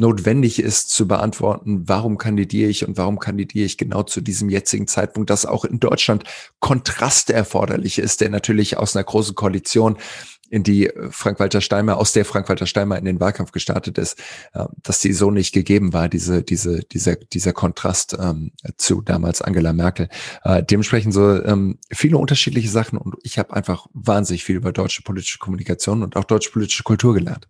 notwendig ist zu beantworten, warum kandidiere ich und warum kandidiere ich genau zu diesem jetzigen Zeitpunkt, dass auch in Deutschland Kontraste erforderlich ist, der natürlich aus einer großen Koalition in die Frank-Walter Steinmeier, aus der Frank-Walter Steinmeier in den Wahlkampf gestartet ist, äh, dass die so nicht gegeben war, diese, diese, dieser, dieser Kontrast ähm, zu damals Angela Merkel. Äh, dementsprechend so ähm, viele unterschiedliche Sachen und ich habe einfach wahnsinnig viel über deutsche politische Kommunikation und auch deutsche politische Kultur gelernt.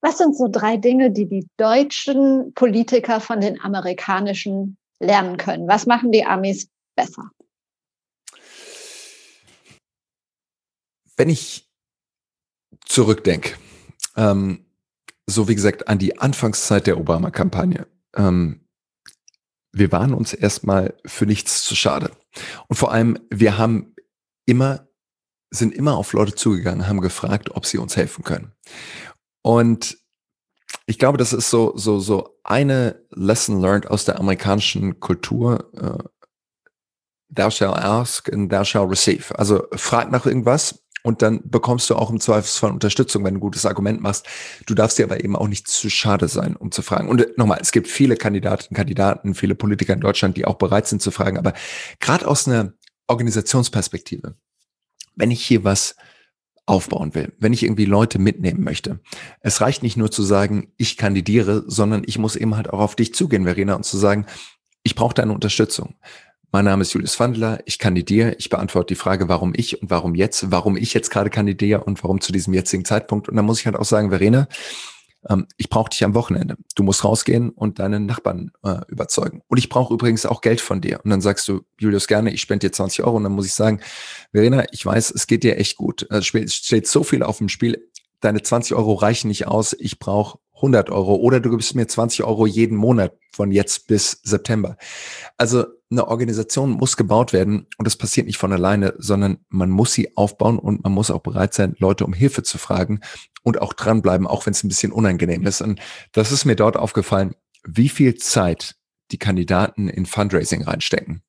Was sind so drei Dinge, die die deutschen Politiker von den amerikanischen lernen können? Was machen die Amis besser? Wenn ich zurückdenke, ähm, so wie gesagt, an die Anfangszeit der Obama-Kampagne, ähm, wir waren uns erstmal für nichts zu schade. Und vor allem, wir haben immer, sind immer auf Leute zugegangen, haben gefragt, ob sie uns helfen können. Und ich glaube, das ist so, so, so eine Lesson learned aus der amerikanischen Kultur. Äh, thou shall ask and thou shall receive. Also frag nach irgendwas und dann bekommst du auch im Zweifelsfall Unterstützung, wenn du ein gutes Argument machst. Du darfst dir aber eben auch nicht zu schade sein, um zu fragen. Und äh, nochmal, es gibt viele Kandidatinnen, Kandidaten, viele Politiker in Deutschland, die auch bereit sind zu fragen. Aber gerade aus einer Organisationsperspektive, wenn ich hier was aufbauen will, wenn ich irgendwie Leute mitnehmen möchte. Es reicht nicht nur zu sagen, ich kandidiere, sondern ich muss eben halt auch auf dich zugehen, Verena, und zu sagen, ich brauche deine Unterstützung. Mein Name ist Julius Wandler, ich kandidiere, ich beantworte die Frage, warum ich und warum jetzt, warum ich jetzt gerade kandidiere und warum zu diesem jetzigen Zeitpunkt. Und dann muss ich halt auch sagen, Verena, ähm, ich brauche dich am Wochenende. Du musst rausgehen und deine Nachbarn äh, überzeugen. Und ich brauche übrigens auch Geld von dir. Und dann sagst du, Julius, gerne, ich spende dir 20 Euro. Und dann muss ich sagen, Verena, ich weiß, es geht dir echt gut. Es steht so viel auf dem Spiel. Deine 20 Euro reichen nicht aus. Ich brauche 100 Euro oder du gibst mir 20 Euro jeden Monat von jetzt bis September. Also eine Organisation muss gebaut werden und das passiert nicht von alleine, sondern man muss sie aufbauen und man muss auch bereit sein, Leute um Hilfe zu fragen und auch dranbleiben, auch wenn es ein bisschen unangenehm ist. Und das ist mir dort aufgefallen, wie viel Zeit die Kandidaten in Fundraising reinstecken.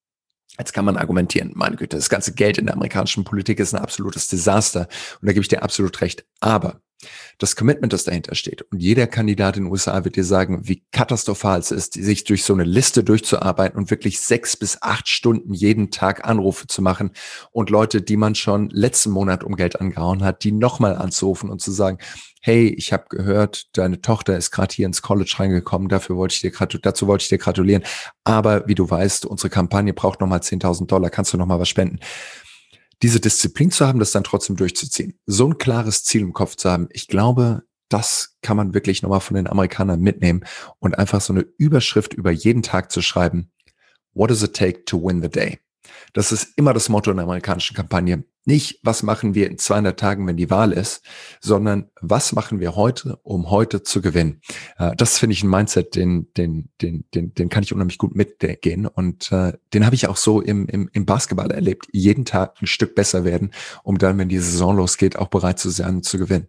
Jetzt kann man argumentieren, meine Güte, das ganze Geld in der amerikanischen Politik ist ein absolutes Desaster und da gebe ich dir absolut recht. Aber das Commitment, das dahinter steht. Und jeder Kandidat in den USA wird dir sagen, wie katastrophal es ist, sich durch so eine Liste durchzuarbeiten und wirklich sechs bis acht Stunden jeden Tag Anrufe zu machen und Leute, die man schon letzten Monat um Geld angehauen hat, die nochmal anzurufen und zu sagen, hey, ich habe gehört, deine Tochter ist gerade hier ins College reingekommen, dafür wollte ich dir dazu wollte ich dir gratulieren. Aber wie du weißt, unsere Kampagne braucht nochmal 10.000 Dollar, kannst du nochmal was spenden? Diese Disziplin zu haben, das dann trotzdem durchzuziehen. So ein klares Ziel im Kopf zu haben, ich glaube, das kann man wirklich nochmal von den Amerikanern mitnehmen und einfach so eine Überschrift über jeden Tag zu schreiben. What does it take to win the day? Das ist immer das Motto in der amerikanischen Kampagne. Nicht, was machen wir in 200 Tagen, wenn die Wahl ist, sondern was machen wir heute, um heute zu gewinnen. Äh, das finde ich ein Mindset, den, den, den, den, den kann ich unheimlich gut mitgehen. Und äh, den habe ich auch so im, im, im Basketball erlebt. Jeden Tag ein Stück besser werden, um dann, wenn die Saison losgeht, auch bereit zu sein, zu gewinnen.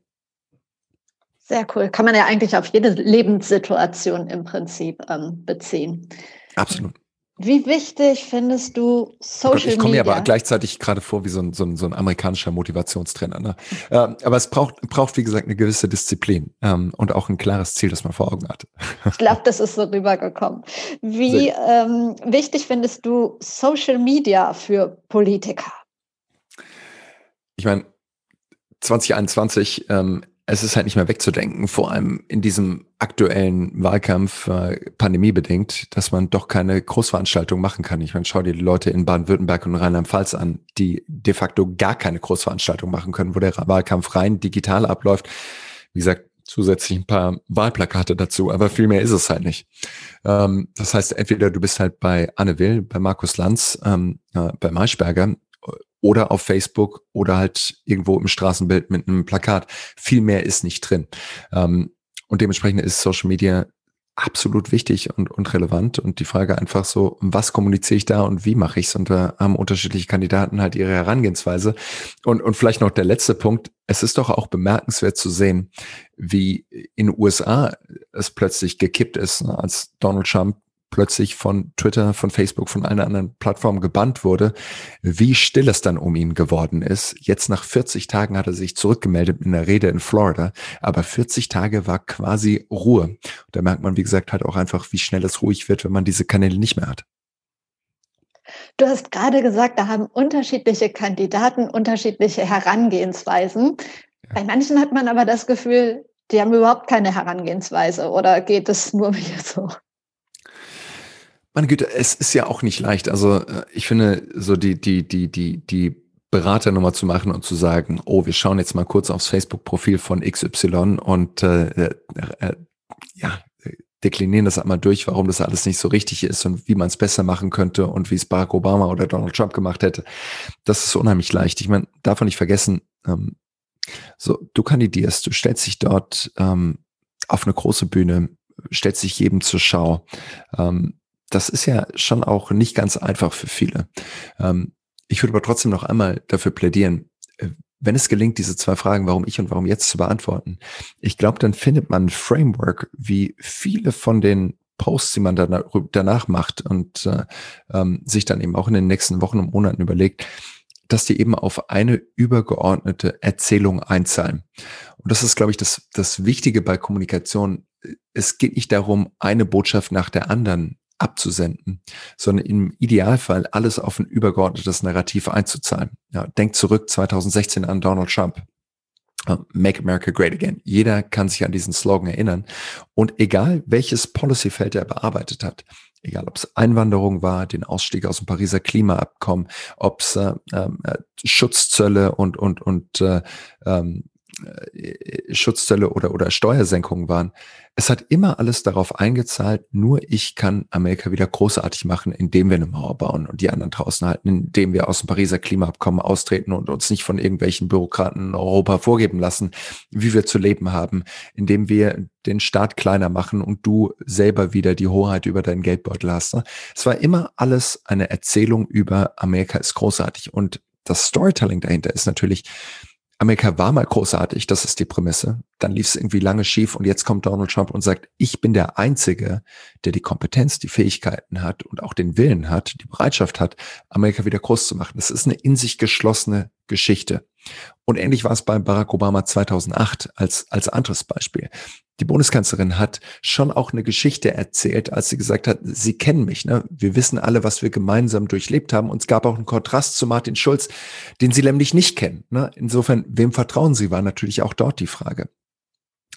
Sehr cool. Kann man ja eigentlich auf jede Lebenssituation im Prinzip ähm, beziehen. Absolut. Wie wichtig findest du Social Media? Ich komme mir aber gleichzeitig gerade vor wie so ein, so ein, so ein amerikanischer Motivationstrainer. Ne? Ähm, aber es braucht, braucht, wie gesagt, eine gewisse Disziplin ähm, und auch ein klares Ziel, das man vor Augen hat. (laughs) Ich glaube, das ist so rübergekommen. Wie ähm, wichtig findest du Social Media für Politiker? Ich meine, 2021 ähm, es ist halt nicht mehr wegzudenken, vor allem in diesem aktuellen Wahlkampf, äh, pandemiebedingt, dass man doch keine Großveranstaltung machen kann. Ich meine, schau dir die Leute in Baden-Württemberg und Rheinland-Pfalz an, die de facto gar keine Großveranstaltung machen können, wo der Wahlkampf rein digital abläuft. Wie gesagt, zusätzlich ein paar Wahlplakate dazu, aber viel mehr ist es halt nicht. Ähm, das heißt, entweder du bist halt bei Anne Will, bei Markus Lanz, ähm, äh, bei Maischberger oder auf Facebook oder halt irgendwo im Straßenbild mit einem Plakat. Viel mehr ist nicht drin. Ähm, und dementsprechend ist Social Media absolut wichtig und, und relevant. Und die Frage einfach so, was kommuniziere ich da und wie mache ich es? Und da haben unterschiedliche Kandidaten halt ihre Herangehensweise. Und, und vielleicht noch der letzte Punkt. Es ist doch auch bemerkenswert zu sehen, wie in den USA es plötzlich gekippt ist, ne, als Donald Trump plötzlich von Twitter, von Facebook, von einer anderen Plattform gebannt wurde, wie still es dann um ihn geworden ist. Jetzt nach 40 Tagen hat er sich zurückgemeldet in der Rede in Florida, aber 40 Tage war quasi Ruhe. Da merkt man, wie gesagt, halt auch einfach, wie schnell es ruhig wird, wenn man diese Kanäle nicht mehr hat. Du hast gerade gesagt, da haben unterschiedliche Kandidaten unterschiedliche Herangehensweisen. Ja. Bei manchen hat man aber das Gefühl, die haben überhaupt keine Herangehensweise oder geht es nur (laughs) mir so? Meine Güte, es ist ja auch nicht leicht. Also äh, ich finde, so die, die, die, die, die Beraternummer zu machen und zu sagen, oh, wir schauen jetzt mal kurz aufs Facebook-Profil von XY und äh, äh, äh, ja, deklinieren das einmal durch, warum das alles nicht so richtig ist und wie man es besser machen könnte und wie es Barack Obama oder Donald Trump gemacht hätte. Das ist unheimlich leicht. Ich meine, darf man nicht vergessen, ähm, so, du kandidierst, du stellst dich dort ähm, auf eine große Bühne, stellst dich jedem zur Schau. Ähm, das ist ja schon auch nicht ganz einfach für viele. Ähm, ich würde aber trotzdem noch einmal dafür plädieren, äh, wenn es gelingt, diese zwei Fragen, warum ich und warum jetzt zu beantworten, ich glaube, dann findet man ein Framework, wie viele von den Posts, die man danach, macht und äh, ähm, sich dann eben auch in den nächsten Wochen und Monaten überlegt, dass die eben auf eine übergeordnete Erzählung einzahlen. Und das ist, glaube ich, das, das Wichtige bei Kommunikation. Es geht nicht darum, eine Botschaft nach der anderen abzusenden, sondern im Idealfall alles auf ein übergeordnetes Narrativ einzuzahlen. Ja, denkt zurück 2016 an Donald Trump. Make America Great Again. Jeder kann sich an diesen Slogan erinnern. Und egal welches Policyfeld er bearbeitet hat, egal ob es Einwanderung war, den Ausstieg aus dem Pariser Klimaabkommen, ob es äh, äh, Schutzzölle und und und äh, ähm, äh, Schutzzölle oder, oder Steuersenkungen waren. Es hat immer alles darauf eingezahlt, nur ich kann Amerika wieder großartig machen, indem wir eine Mauer bauen und die anderen draußen halten, indem wir aus dem Pariser Klimaabkommen austreten und uns nicht von irgendwelchen Bürokraten in Europa vorgeben lassen, wie wir zu leben haben, indem wir den Staat kleiner machen und du selber wieder die Hoheit über deinen Geldbeutel hast. Ne? Es war immer alles eine Erzählung über Amerika ist großartig und das Storytelling dahinter ist natürlich, Amerika war mal großartig, das ist die Prämisse. Dann lief es irgendwie lange schief und jetzt kommt Donald Trump und sagt, ich bin der Einzige, der die Kompetenz, die Fähigkeiten hat und auch den Willen hat, die Bereitschaft hat, Amerika wieder groß zu machen. Das ist eine in sich geschlossene Geschichte. Und ähnlich war es bei Barack Obama 2008 als, als anderes Beispiel. Die Bundeskanzlerin hat schon auch eine Geschichte erzählt, als sie gesagt hat, Sie kennen mich, ne? Wir wissen alle, was wir gemeinsam durchlebt haben. Und es gab auch einen Kontrast zu Martin Schulz, den Sie nämlich nicht kennen. Ne? Insofern, wem vertrauen Sie, war natürlich auch dort die Frage.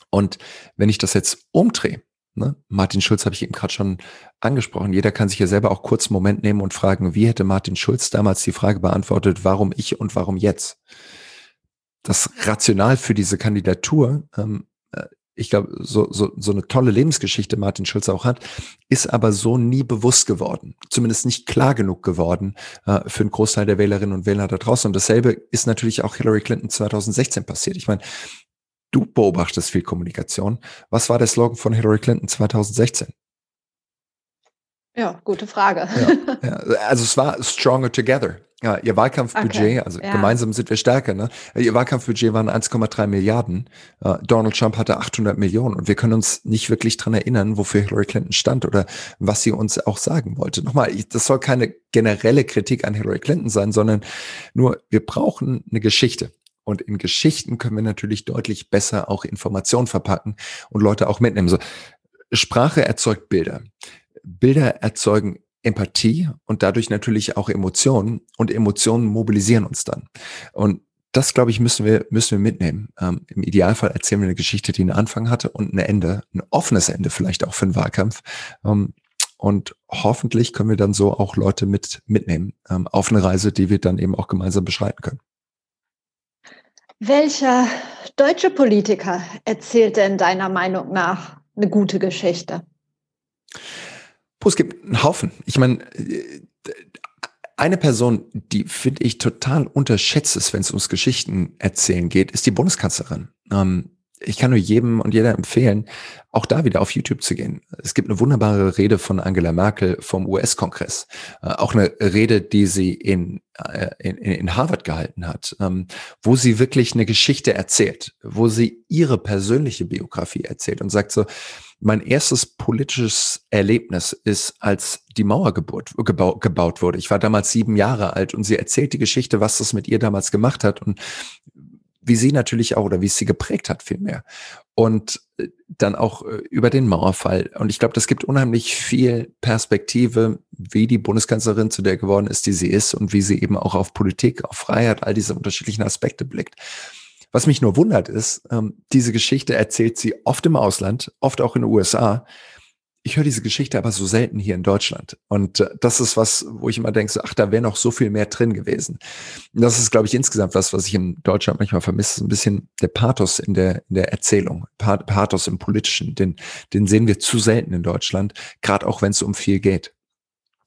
Und wenn ich das jetzt umdrehe, ne? Martin Schulz habe ich eben gerade schon angesprochen, jeder kann sich ja selber auch kurz einen Moment nehmen und fragen, wie hätte Martin Schulz damals die Frage beantwortet, warum ich und warum jetzt? Das Rational für diese Kandidatur ähm, ich glaube, so, so, so eine tolle Lebensgeschichte Martin Schulz auch hat, ist aber so nie bewusst geworden. Zumindest nicht klar genug geworden äh, für einen Großteil der Wählerinnen und Wähler da draußen. Und dasselbe ist natürlich auch Hillary Clinton 2016 passiert. Ich meine, du beobachtest viel Kommunikation. Was war der Slogan von Hillary Clinton 2016? Ja, gute Frage. Ja, ja. Also es war Stronger Together. Ja, ihr Wahlkampfbudget, okay. also ja. gemeinsam sind wir stärker, ne? Ihr Wahlkampfbudget waren 1,3 Milliarden. Uh, Donald Trump hatte 800 Millionen und wir können uns nicht wirklich dran erinnern, wofür Hillary Clinton stand oder was sie uns auch sagen wollte. Nochmal, das soll keine generelle Kritik an Hillary Clinton sein, sondern nur, wir brauchen eine Geschichte. Und in Geschichten können wir natürlich deutlich besser auch Informationen verpacken und Leute auch mitnehmen. So, Sprache erzeugt Bilder. Bilder erzeugen Empathie und dadurch natürlich auch Emotionen und Emotionen mobilisieren uns dann. Und das, glaube ich, müssen wir, müssen wir mitnehmen. Ähm, Im Idealfall erzählen wir eine Geschichte, die einen Anfang hatte und ein Ende, ein offenes Ende vielleicht auch für einen Wahlkampf. Ähm, und hoffentlich können wir dann so auch Leute mit mitnehmen ähm, auf eine Reise, die wir dann eben auch gemeinsam beschreiten können. Welcher deutsche Politiker erzählt denn deiner Meinung nach eine gute Geschichte? Es gibt einen Haufen. Ich meine, äh, eine Person, die finde ich total unterschätzt ist, wenn es ums Geschichten erzählen geht, ist die Bundeskanzlerin. Ähm, ich kann nur jedem und jeder empfehlen, auch da wieder auf YouTube zu gehen. Es gibt eine wunderbare Rede von Angela Merkel vom US-Kongress. Äh, auch eine Rede, die sie in, äh, in, in Harvard gehalten hat, ähm, wo sie wirklich eine Geschichte erzählt, wo sie ihre persönliche Biografie erzählt und sagt so, mein erstes politisches Erlebnis ist, als die Mauer geburt, gebau, gebaut wurde. Ich war damals sieben Jahre alt und sie erzählt die Geschichte, was das mit ihr damals gemacht hat und wie sie natürlich auch oder wie es sie geprägt hat vielmehr. Und äh, dann auch äh, über den Mauerfall. Und ich glaube, das gibt unheimlich viel Perspektive, wie die Bundeskanzlerin zu der geworden ist, die sie ist und wie sie eben auch auf Politik, auf Freiheit, all diese unterschiedlichen Aspekte blickt. Was mich nur wundert ist, ähm, diese Geschichte erzählt sie oft im Ausland, oft auch in den USA. Ich höre diese Geschichte aber so selten hier in Deutschland. Und äh, das ist was, wo ich immer denke, so, ach, da wäre noch so viel mehr drin gewesen. Und das ist, glaube ich, insgesamt was, was ich in Deutschland manchmal vermisse, ein bisschen der Pathos in der, in der Erzählung, Pathos im Politischen. Den, den sehen wir zu selten in Deutschland, gerade auch wenn es um viel geht.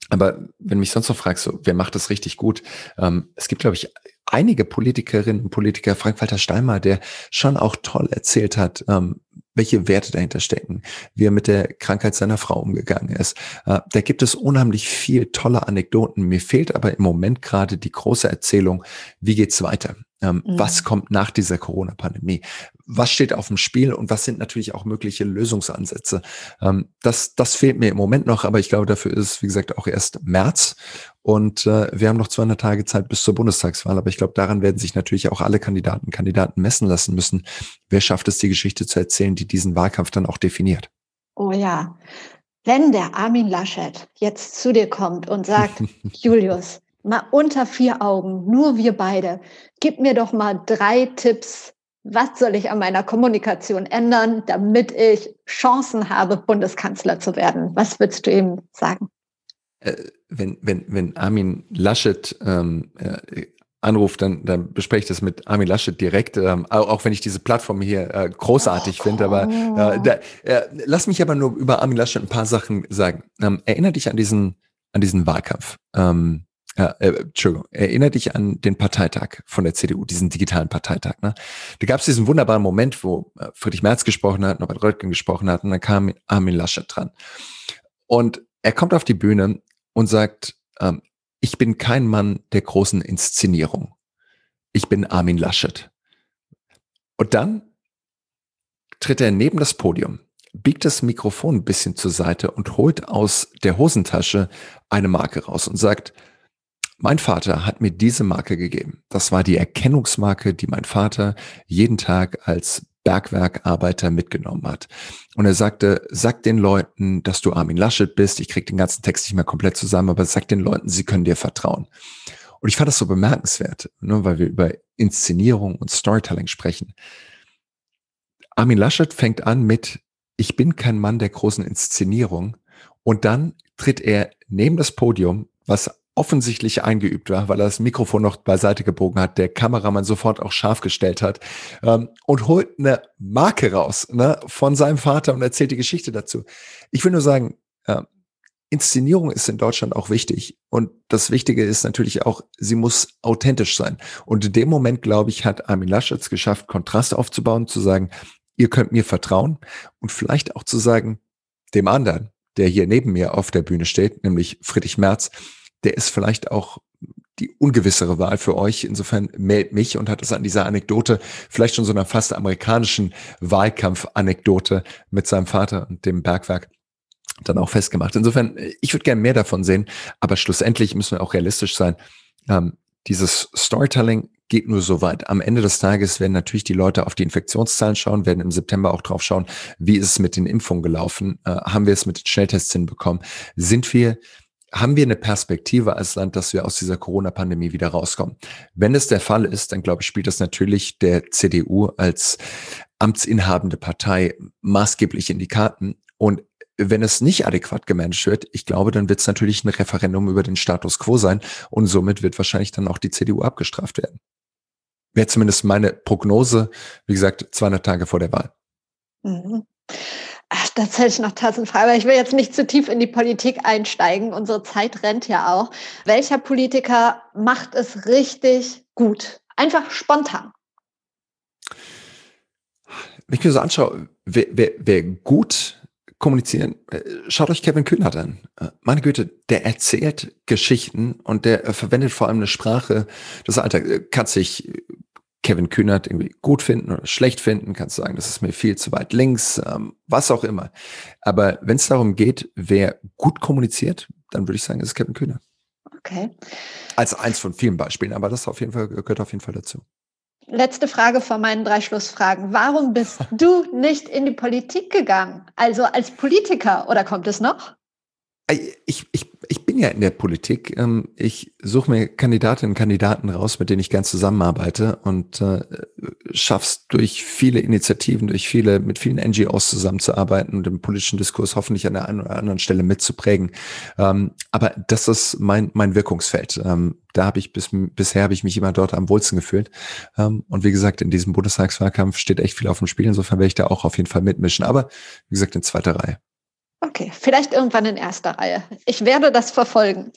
Aber wenn mich sonst noch fragst, so, wer macht das richtig gut? Ähm, es gibt, glaube ich, einige Politikerinnen und Politiker, Frank-Walter Steinmeier, der schon auch toll erzählt hat, ähm, welche Werte dahinter stecken, wie er mit der Krankheit seiner Frau umgegangen ist. Äh, da gibt es unheimlich viel tolle Anekdoten. Mir fehlt aber im Moment gerade die große Erzählung, wie geht's weiter? Ähm, mhm. Was kommt nach dieser Corona-Pandemie? Was steht auf dem Spiel und was sind natürlich auch mögliche Lösungsansätze? Ähm, das, das fehlt mir im Moment noch, aber ich glaube, dafür ist es, wie gesagt, auch erst März. Und äh, wir haben noch 200 Tage Zeit bis zur Bundestagswahl. Aber ich glaube, daran werden sich natürlich auch alle Kandidaten Kandidaten messen lassen müssen. Wer schafft es, die Geschichte zu erzählen, die diesen Wahlkampf dann auch definiert? Oh ja. Wenn der Armin Laschet jetzt zu dir kommt und sagt, (laughs) Julius, mal unter vier Augen, nur wir beide. Gib mir doch mal drei Tipps. Was soll ich an meiner Kommunikation ändern, damit ich Chancen habe, Bundeskanzler zu werden? Was würdest du ihm sagen? Äh, wenn, wenn, wenn Armin Laschet ähm, äh, anruft, dann, dann bespreche ich das mit Armin Laschet direkt, ähm, auch wenn ich diese Plattform hier äh, großartig oh. finde. Aber äh, da, äh, lass mich aber nur über Armin Laschet ein paar Sachen sagen. Ähm, erinnere dich an diesen, an diesen Wahlkampf. Ähm, äh, äh, Entschuldigung, erinnere dich an den Parteitag von der CDU, diesen digitalen Parteitag. Ne? Da gab es diesen wunderbaren Moment, wo äh, Friedrich Merz gesprochen hat, Norbert Röttgen gesprochen hat und dann kam Armin Laschet dran. Und er kommt auf die Bühne und sagt, ähm, ich bin kein Mann der großen Inszenierung. Ich bin Armin Laschet. Und dann tritt er neben das Podium, biegt das Mikrofon ein bisschen zur Seite und holt aus der Hosentasche eine Marke raus und sagt, mein Vater hat mir diese Marke gegeben. Das war die Erkennungsmarke, die mein Vater jeden Tag als Bergwerkarbeiter mitgenommen hat. Und er sagte, sag den Leuten, dass du Armin Laschet bist. Ich krieg den ganzen Text nicht mehr komplett zusammen, aber sag den Leuten, sie können dir vertrauen. Und ich fand das so bemerkenswert, ne, weil wir über Inszenierung und Storytelling sprechen. Armin Laschet fängt an mit, ich bin kein Mann der großen Inszenierung. Und dann tritt er neben das Podium, was offensichtlich eingeübt war, weil er das Mikrofon noch beiseite gebogen hat, der Kameramann sofort auch scharf gestellt hat ähm, und holt eine Marke raus ne, von seinem Vater und erzählt die Geschichte dazu. Ich will nur sagen, äh, Inszenierung ist in Deutschland auch wichtig. Und das Wichtige ist natürlich auch, sie muss authentisch sein. Und in dem Moment, glaube ich, hat Armin Laschet geschafft, Kontrast aufzubauen, zu sagen, ihr könnt mir vertrauen und vielleicht auch zu sagen, dem anderen, der hier neben mir auf der Bühne steht, nämlich Friedrich Merz, der ist vielleicht auch die ungewissere Wahl für euch. Insofern meldet mich und hat es an dieser Anekdote, vielleicht schon so einer fast amerikanischen Wahlkampf-Anekdote mit seinem Vater und dem Bergwerk dann auch festgemacht. Insofern, ich würde gerne mehr davon sehen, aber schlussendlich müssen wir auch realistisch sein. Ähm, dieses Storytelling geht nur so weit. Am Ende des Tages werden natürlich die Leute auf die Infektionszahlen schauen, werden im September auch drauf schauen, wie ist es mit den Impfungen gelaufen, äh, haben wir es mit den Schnelltests hinbekommen, sind wir haben wir eine Perspektive als Land, dass wir aus dieser Corona-Pandemie wieder rauskommen? Wenn es der Fall ist, dann glaube ich, spielt das natürlich der CDU als amtsinhabende Partei maßgeblich in die Karten. Und wenn es nicht adäquat gemanagt wird, ich glaube, dann wird es natürlich ein Referendum über den Status quo sein und somit wird wahrscheinlich dann auch die CDU abgestraft werden. Wäre zumindest meine Prognose, wie gesagt, 200 Tage vor der Wahl. Mhm. Ach, das hätte ich noch tausend Fragen, aber ich will jetzt nicht zu tief in die Politik einsteigen. Unsere Zeit rennt ja auch. Welcher Politiker macht es richtig gut? Einfach spontan. Wenn ich mir so anschaue, wer, wer, wer gut kommunizieren. Äh, schaut euch Kevin Kühnert an. Äh, meine Güte, der erzählt Geschichten und der äh, verwendet vor allem eine Sprache des Alltags. Kann sich Kevin Kühnert irgendwie gut finden oder schlecht finden, kannst sagen, das ist mir viel zu weit links, ähm, was auch immer. Aber wenn es darum geht, wer gut kommuniziert, dann würde ich sagen, das ist Kevin Kühnert. Okay. Als eins von vielen Beispielen, aber das auf jeden Fall gehört auf jeden Fall dazu letzte Frage von meinen drei Schlussfragen. Warum bist (laughs) du nicht in die Politik gegangen? Also als Politiker oder kommt es noch? Ich, ich, ich bin ja in der Politik. Ähm, ich suche mir Kandidatinnen und Kandidaten raus, mit denen ich gern zusammenarbeite und äh, schaff's durch viele Initiativen, durch viele, mit vielen NGOs zusammenzuarbeiten und im politischen Diskurs hoffentlich an der einen oder anderen Stelle mitzuprägen. Ähm, aber das ist mein, mein Wirkungsfeld. Ähm, da habe ich bis, bisher habe ich mich immer dort am wohlsten gefühlt. und wie gesagt, in diesem Bundestagswahlkampf steht echt viel auf dem Spiel. Insofern werde ich da auch auf jeden Fall mitmischen. Aber wie gesagt, in zweiter Reihe. Okay, vielleicht irgendwann in erster Reihe. Ich werde das verfolgen.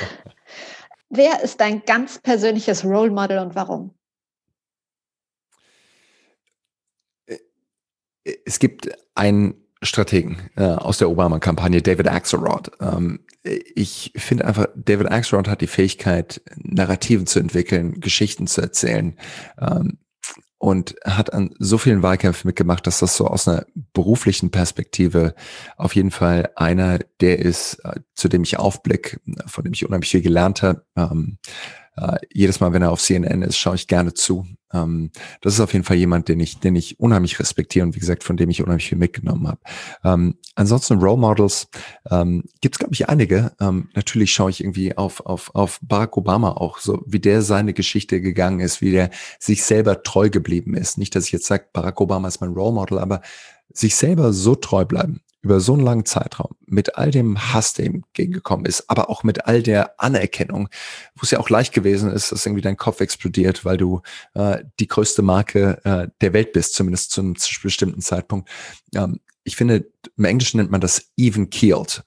(laughs) Wer ist dein ganz persönliches Role Model und warum? Es gibt einen Strategen äh, aus der Obama-Kampagne, David Axelrod. Ähm, ich finde einfach, David Axelrod hat die Fähigkeit, Narrativen zu entwickeln, Geschichten zu erzählen, ähm, und hat an so vielen Wahlkämpfen mitgemacht, dass das so aus einer beruflichen Perspektive auf jeden Fall einer, der ist, äh, zu dem ich aufblick, von dem ich unheimlich viel gelernt habe. Ähm, äh, jedes Mal, wenn er auf CNN ist, schaue ich gerne zu. Ähm, das ist auf jeden Fall jemand, den ich, den ich unheimlich respektiere und wie gesagt, von dem ich unheimlich viel mitgenommen habe. Ähm, ansonsten Role Models ähm, gibt es, glaube ich, einige. Ähm, natürlich schaue ich irgendwie auf, auf, auf Barack Obama auch, so wie der seine Geschichte gegangen ist, wie der sich selber treu geblieben ist. Nicht, dass ich jetzt sage, Barack Obama ist mein Role Model, aber sich selber so treu bleiben über so einen langen Zeitraum mit all dem Hass, der ihm gegengekommen ist, aber auch mit all der Anerkennung, wo es ja auch leicht gewesen ist, dass irgendwie dein Kopf explodiert, weil du äh, die größte Marke äh, der Welt bist, zumindest zu einem bestimmten Zeitpunkt. Ähm, ich finde, im Englischen nennt man das even keeled.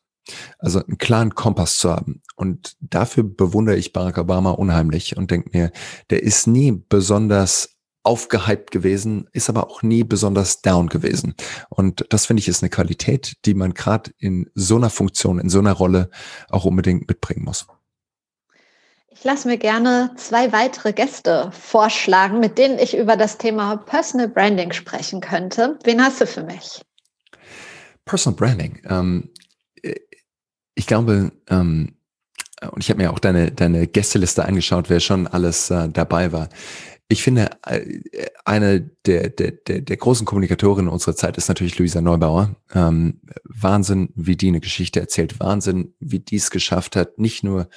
Also einen klaren Kompass zu haben. Und dafür bewundere ich Barack Obama unheimlich und denke mir, der ist nie besonders aufgehypt gewesen, ist aber auch nie besonders down gewesen. Und das finde ich ist eine Qualität, die man gerade in so einer Funktion, in so einer Rolle auch unbedingt mitbringen muss. Ich lasse mir gerne zwei weitere Gäste vorschlagen, mit denen ich über das Thema Personal Branding sprechen könnte. Wen hast du für mich? Personal Branding. Ähm, ich glaube, ähm, und ich habe mir auch deine, deine Gästeliste angeschaut, wer schon alles äh, dabei war. Ich finde, äh, eine der, der, der, der großen Kommunikatorinnen unserer Zeit ist natürlich Luisa Neubauer. Ähm, Wahnsinn, wie die eine Geschichte erzählt. Wahnsinn, wie die es geschafft hat, nicht nur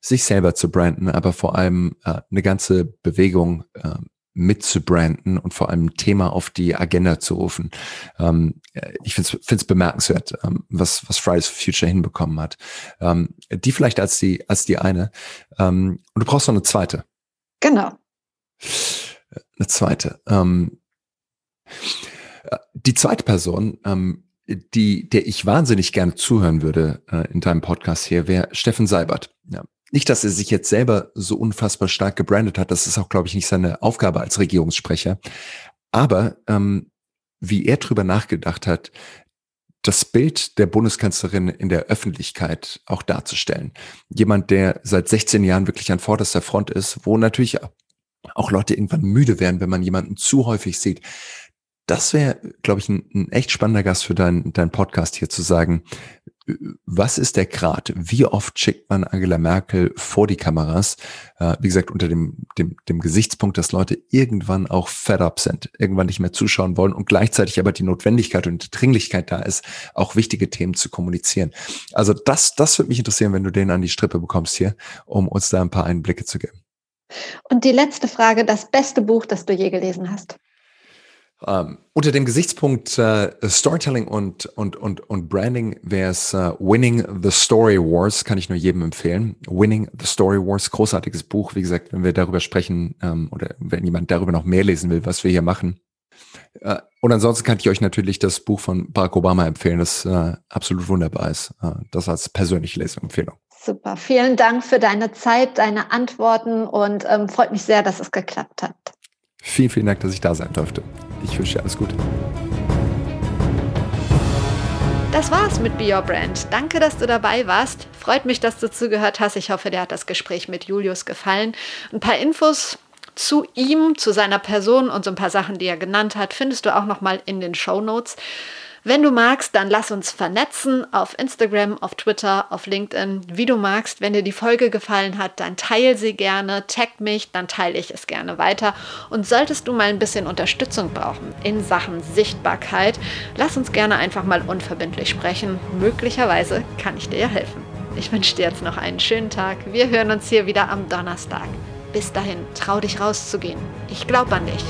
sich selber zu branden, aber vor allem äh, eine ganze Bewegung äh, mitzubranden und vor allem ein Thema auf die Agenda zu rufen. Ähm, ich finde es bemerkenswert, ähm, was, was Fridays for Future hinbekommen hat. Ähm, die vielleicht als die, als die eine. Ähm, und du brauchst noch eine zweite. Genau. Eine zweite. Ähm, die zweite Person, ähm, die, der ich wahnsinnig gerne zuhören würde äh, in deinem Podcast hier, wäre Steffen Seibert. Ja. Nicht, dass er sich jetzt selber so unfassbar stark gebrandet hat, das ist auch, glaube ich, nicht seine Aufgabe als Regierungssprecher. Aber ähm, wie er drüber nachgedacht hat, das Bild der Bundeskanzlerin in der Öffentlichkeit auch darzustellen. Jemand, der seit 16 Jahren wirklich an vorderster Front ist, wo natürlich auch Leute irgendwann müde werden, wenn man jemanden zu häufig sieht. das wäre, glaube ich, ein, ein, echt spannender Gast für deinen dein Podcast hier zu sagen, was ist der Grad? Wie oft schickt man Angela Merkel vor die Kameras? Äh, wie gesagt, unter dem, dem, dem Gesichtspunkt, dass Leute irgendwann auch fed up sind, irgendwann nicht mehr zuschauen wollen und gleichzeitig aber die Notwendigkeit und die Dringlichkeit da ist, auch wichtige Themen zu kommunizieren. Also das, das würde mich interessieren, wenn du den an die Strippe bekommst hier, um uns da ein paar Einblicke zu geben. Und die letzte Frage, das beste Buch, das du je gelesen hast? Ähm, unter dem Gesichtspunkt äh, Storytelling und, und, und, und Branding wäre es äh, Winning the Story Wars, kann ich nur jedem empfehlen. Winning the Story Wars, großartiges Buch. Wie gesagt, wenn wir darüber sprechen ähm, oder wenn jemand darüber noch mehr lesen will, was wir hier machen. Äh, und ansonsten kann ich euch natürlich das Buch von Barack Obama empfehlen, das äh, absolut wunderbar ist. Äh, das als persönliche Leseempfehlung. Super, vielen Dank für deine Zeit, deine Antworten und ähm, freut mich sehr, dass es geklappt hat. Vielen, vielen Dank, dass ich da sein durfte. Ich wünsche dir alles Gute. Das war's mit Be Your Brand. Danke, dass du dabei warst. Freut mich, dass du zugehört hast. Ich hoffe, dir hat das Gespräch mit Julius gefallen. Ein paar Infos zu ihm, zu seiner Person und so ein paar Sachen, die er genannt hat, findest du auch noch mal in den Show Notes. Wenn du magst, dann lass uns vernetzen auf Instagram, auf Twitter, auf LinkedIn, wie du magst. Wenn dir die Folge gefallen hat, dann teile sie gerne, tag mich, dann teile ich es gerne weiter. Und solltest du mal ein bisschen Unterstützung brauchen in Sachen Sichtbarkeit, lass uns gerne einfach mal unverbindlich sprechen. Möglicherweise kann ich dir ja helfen. Ich wünsche dir jetzt noch einen schönen Tag. Wir hören uns hier wieder am Donnerstag. Bis dahin, trau dich rauszugehen. Ich glaube an dich.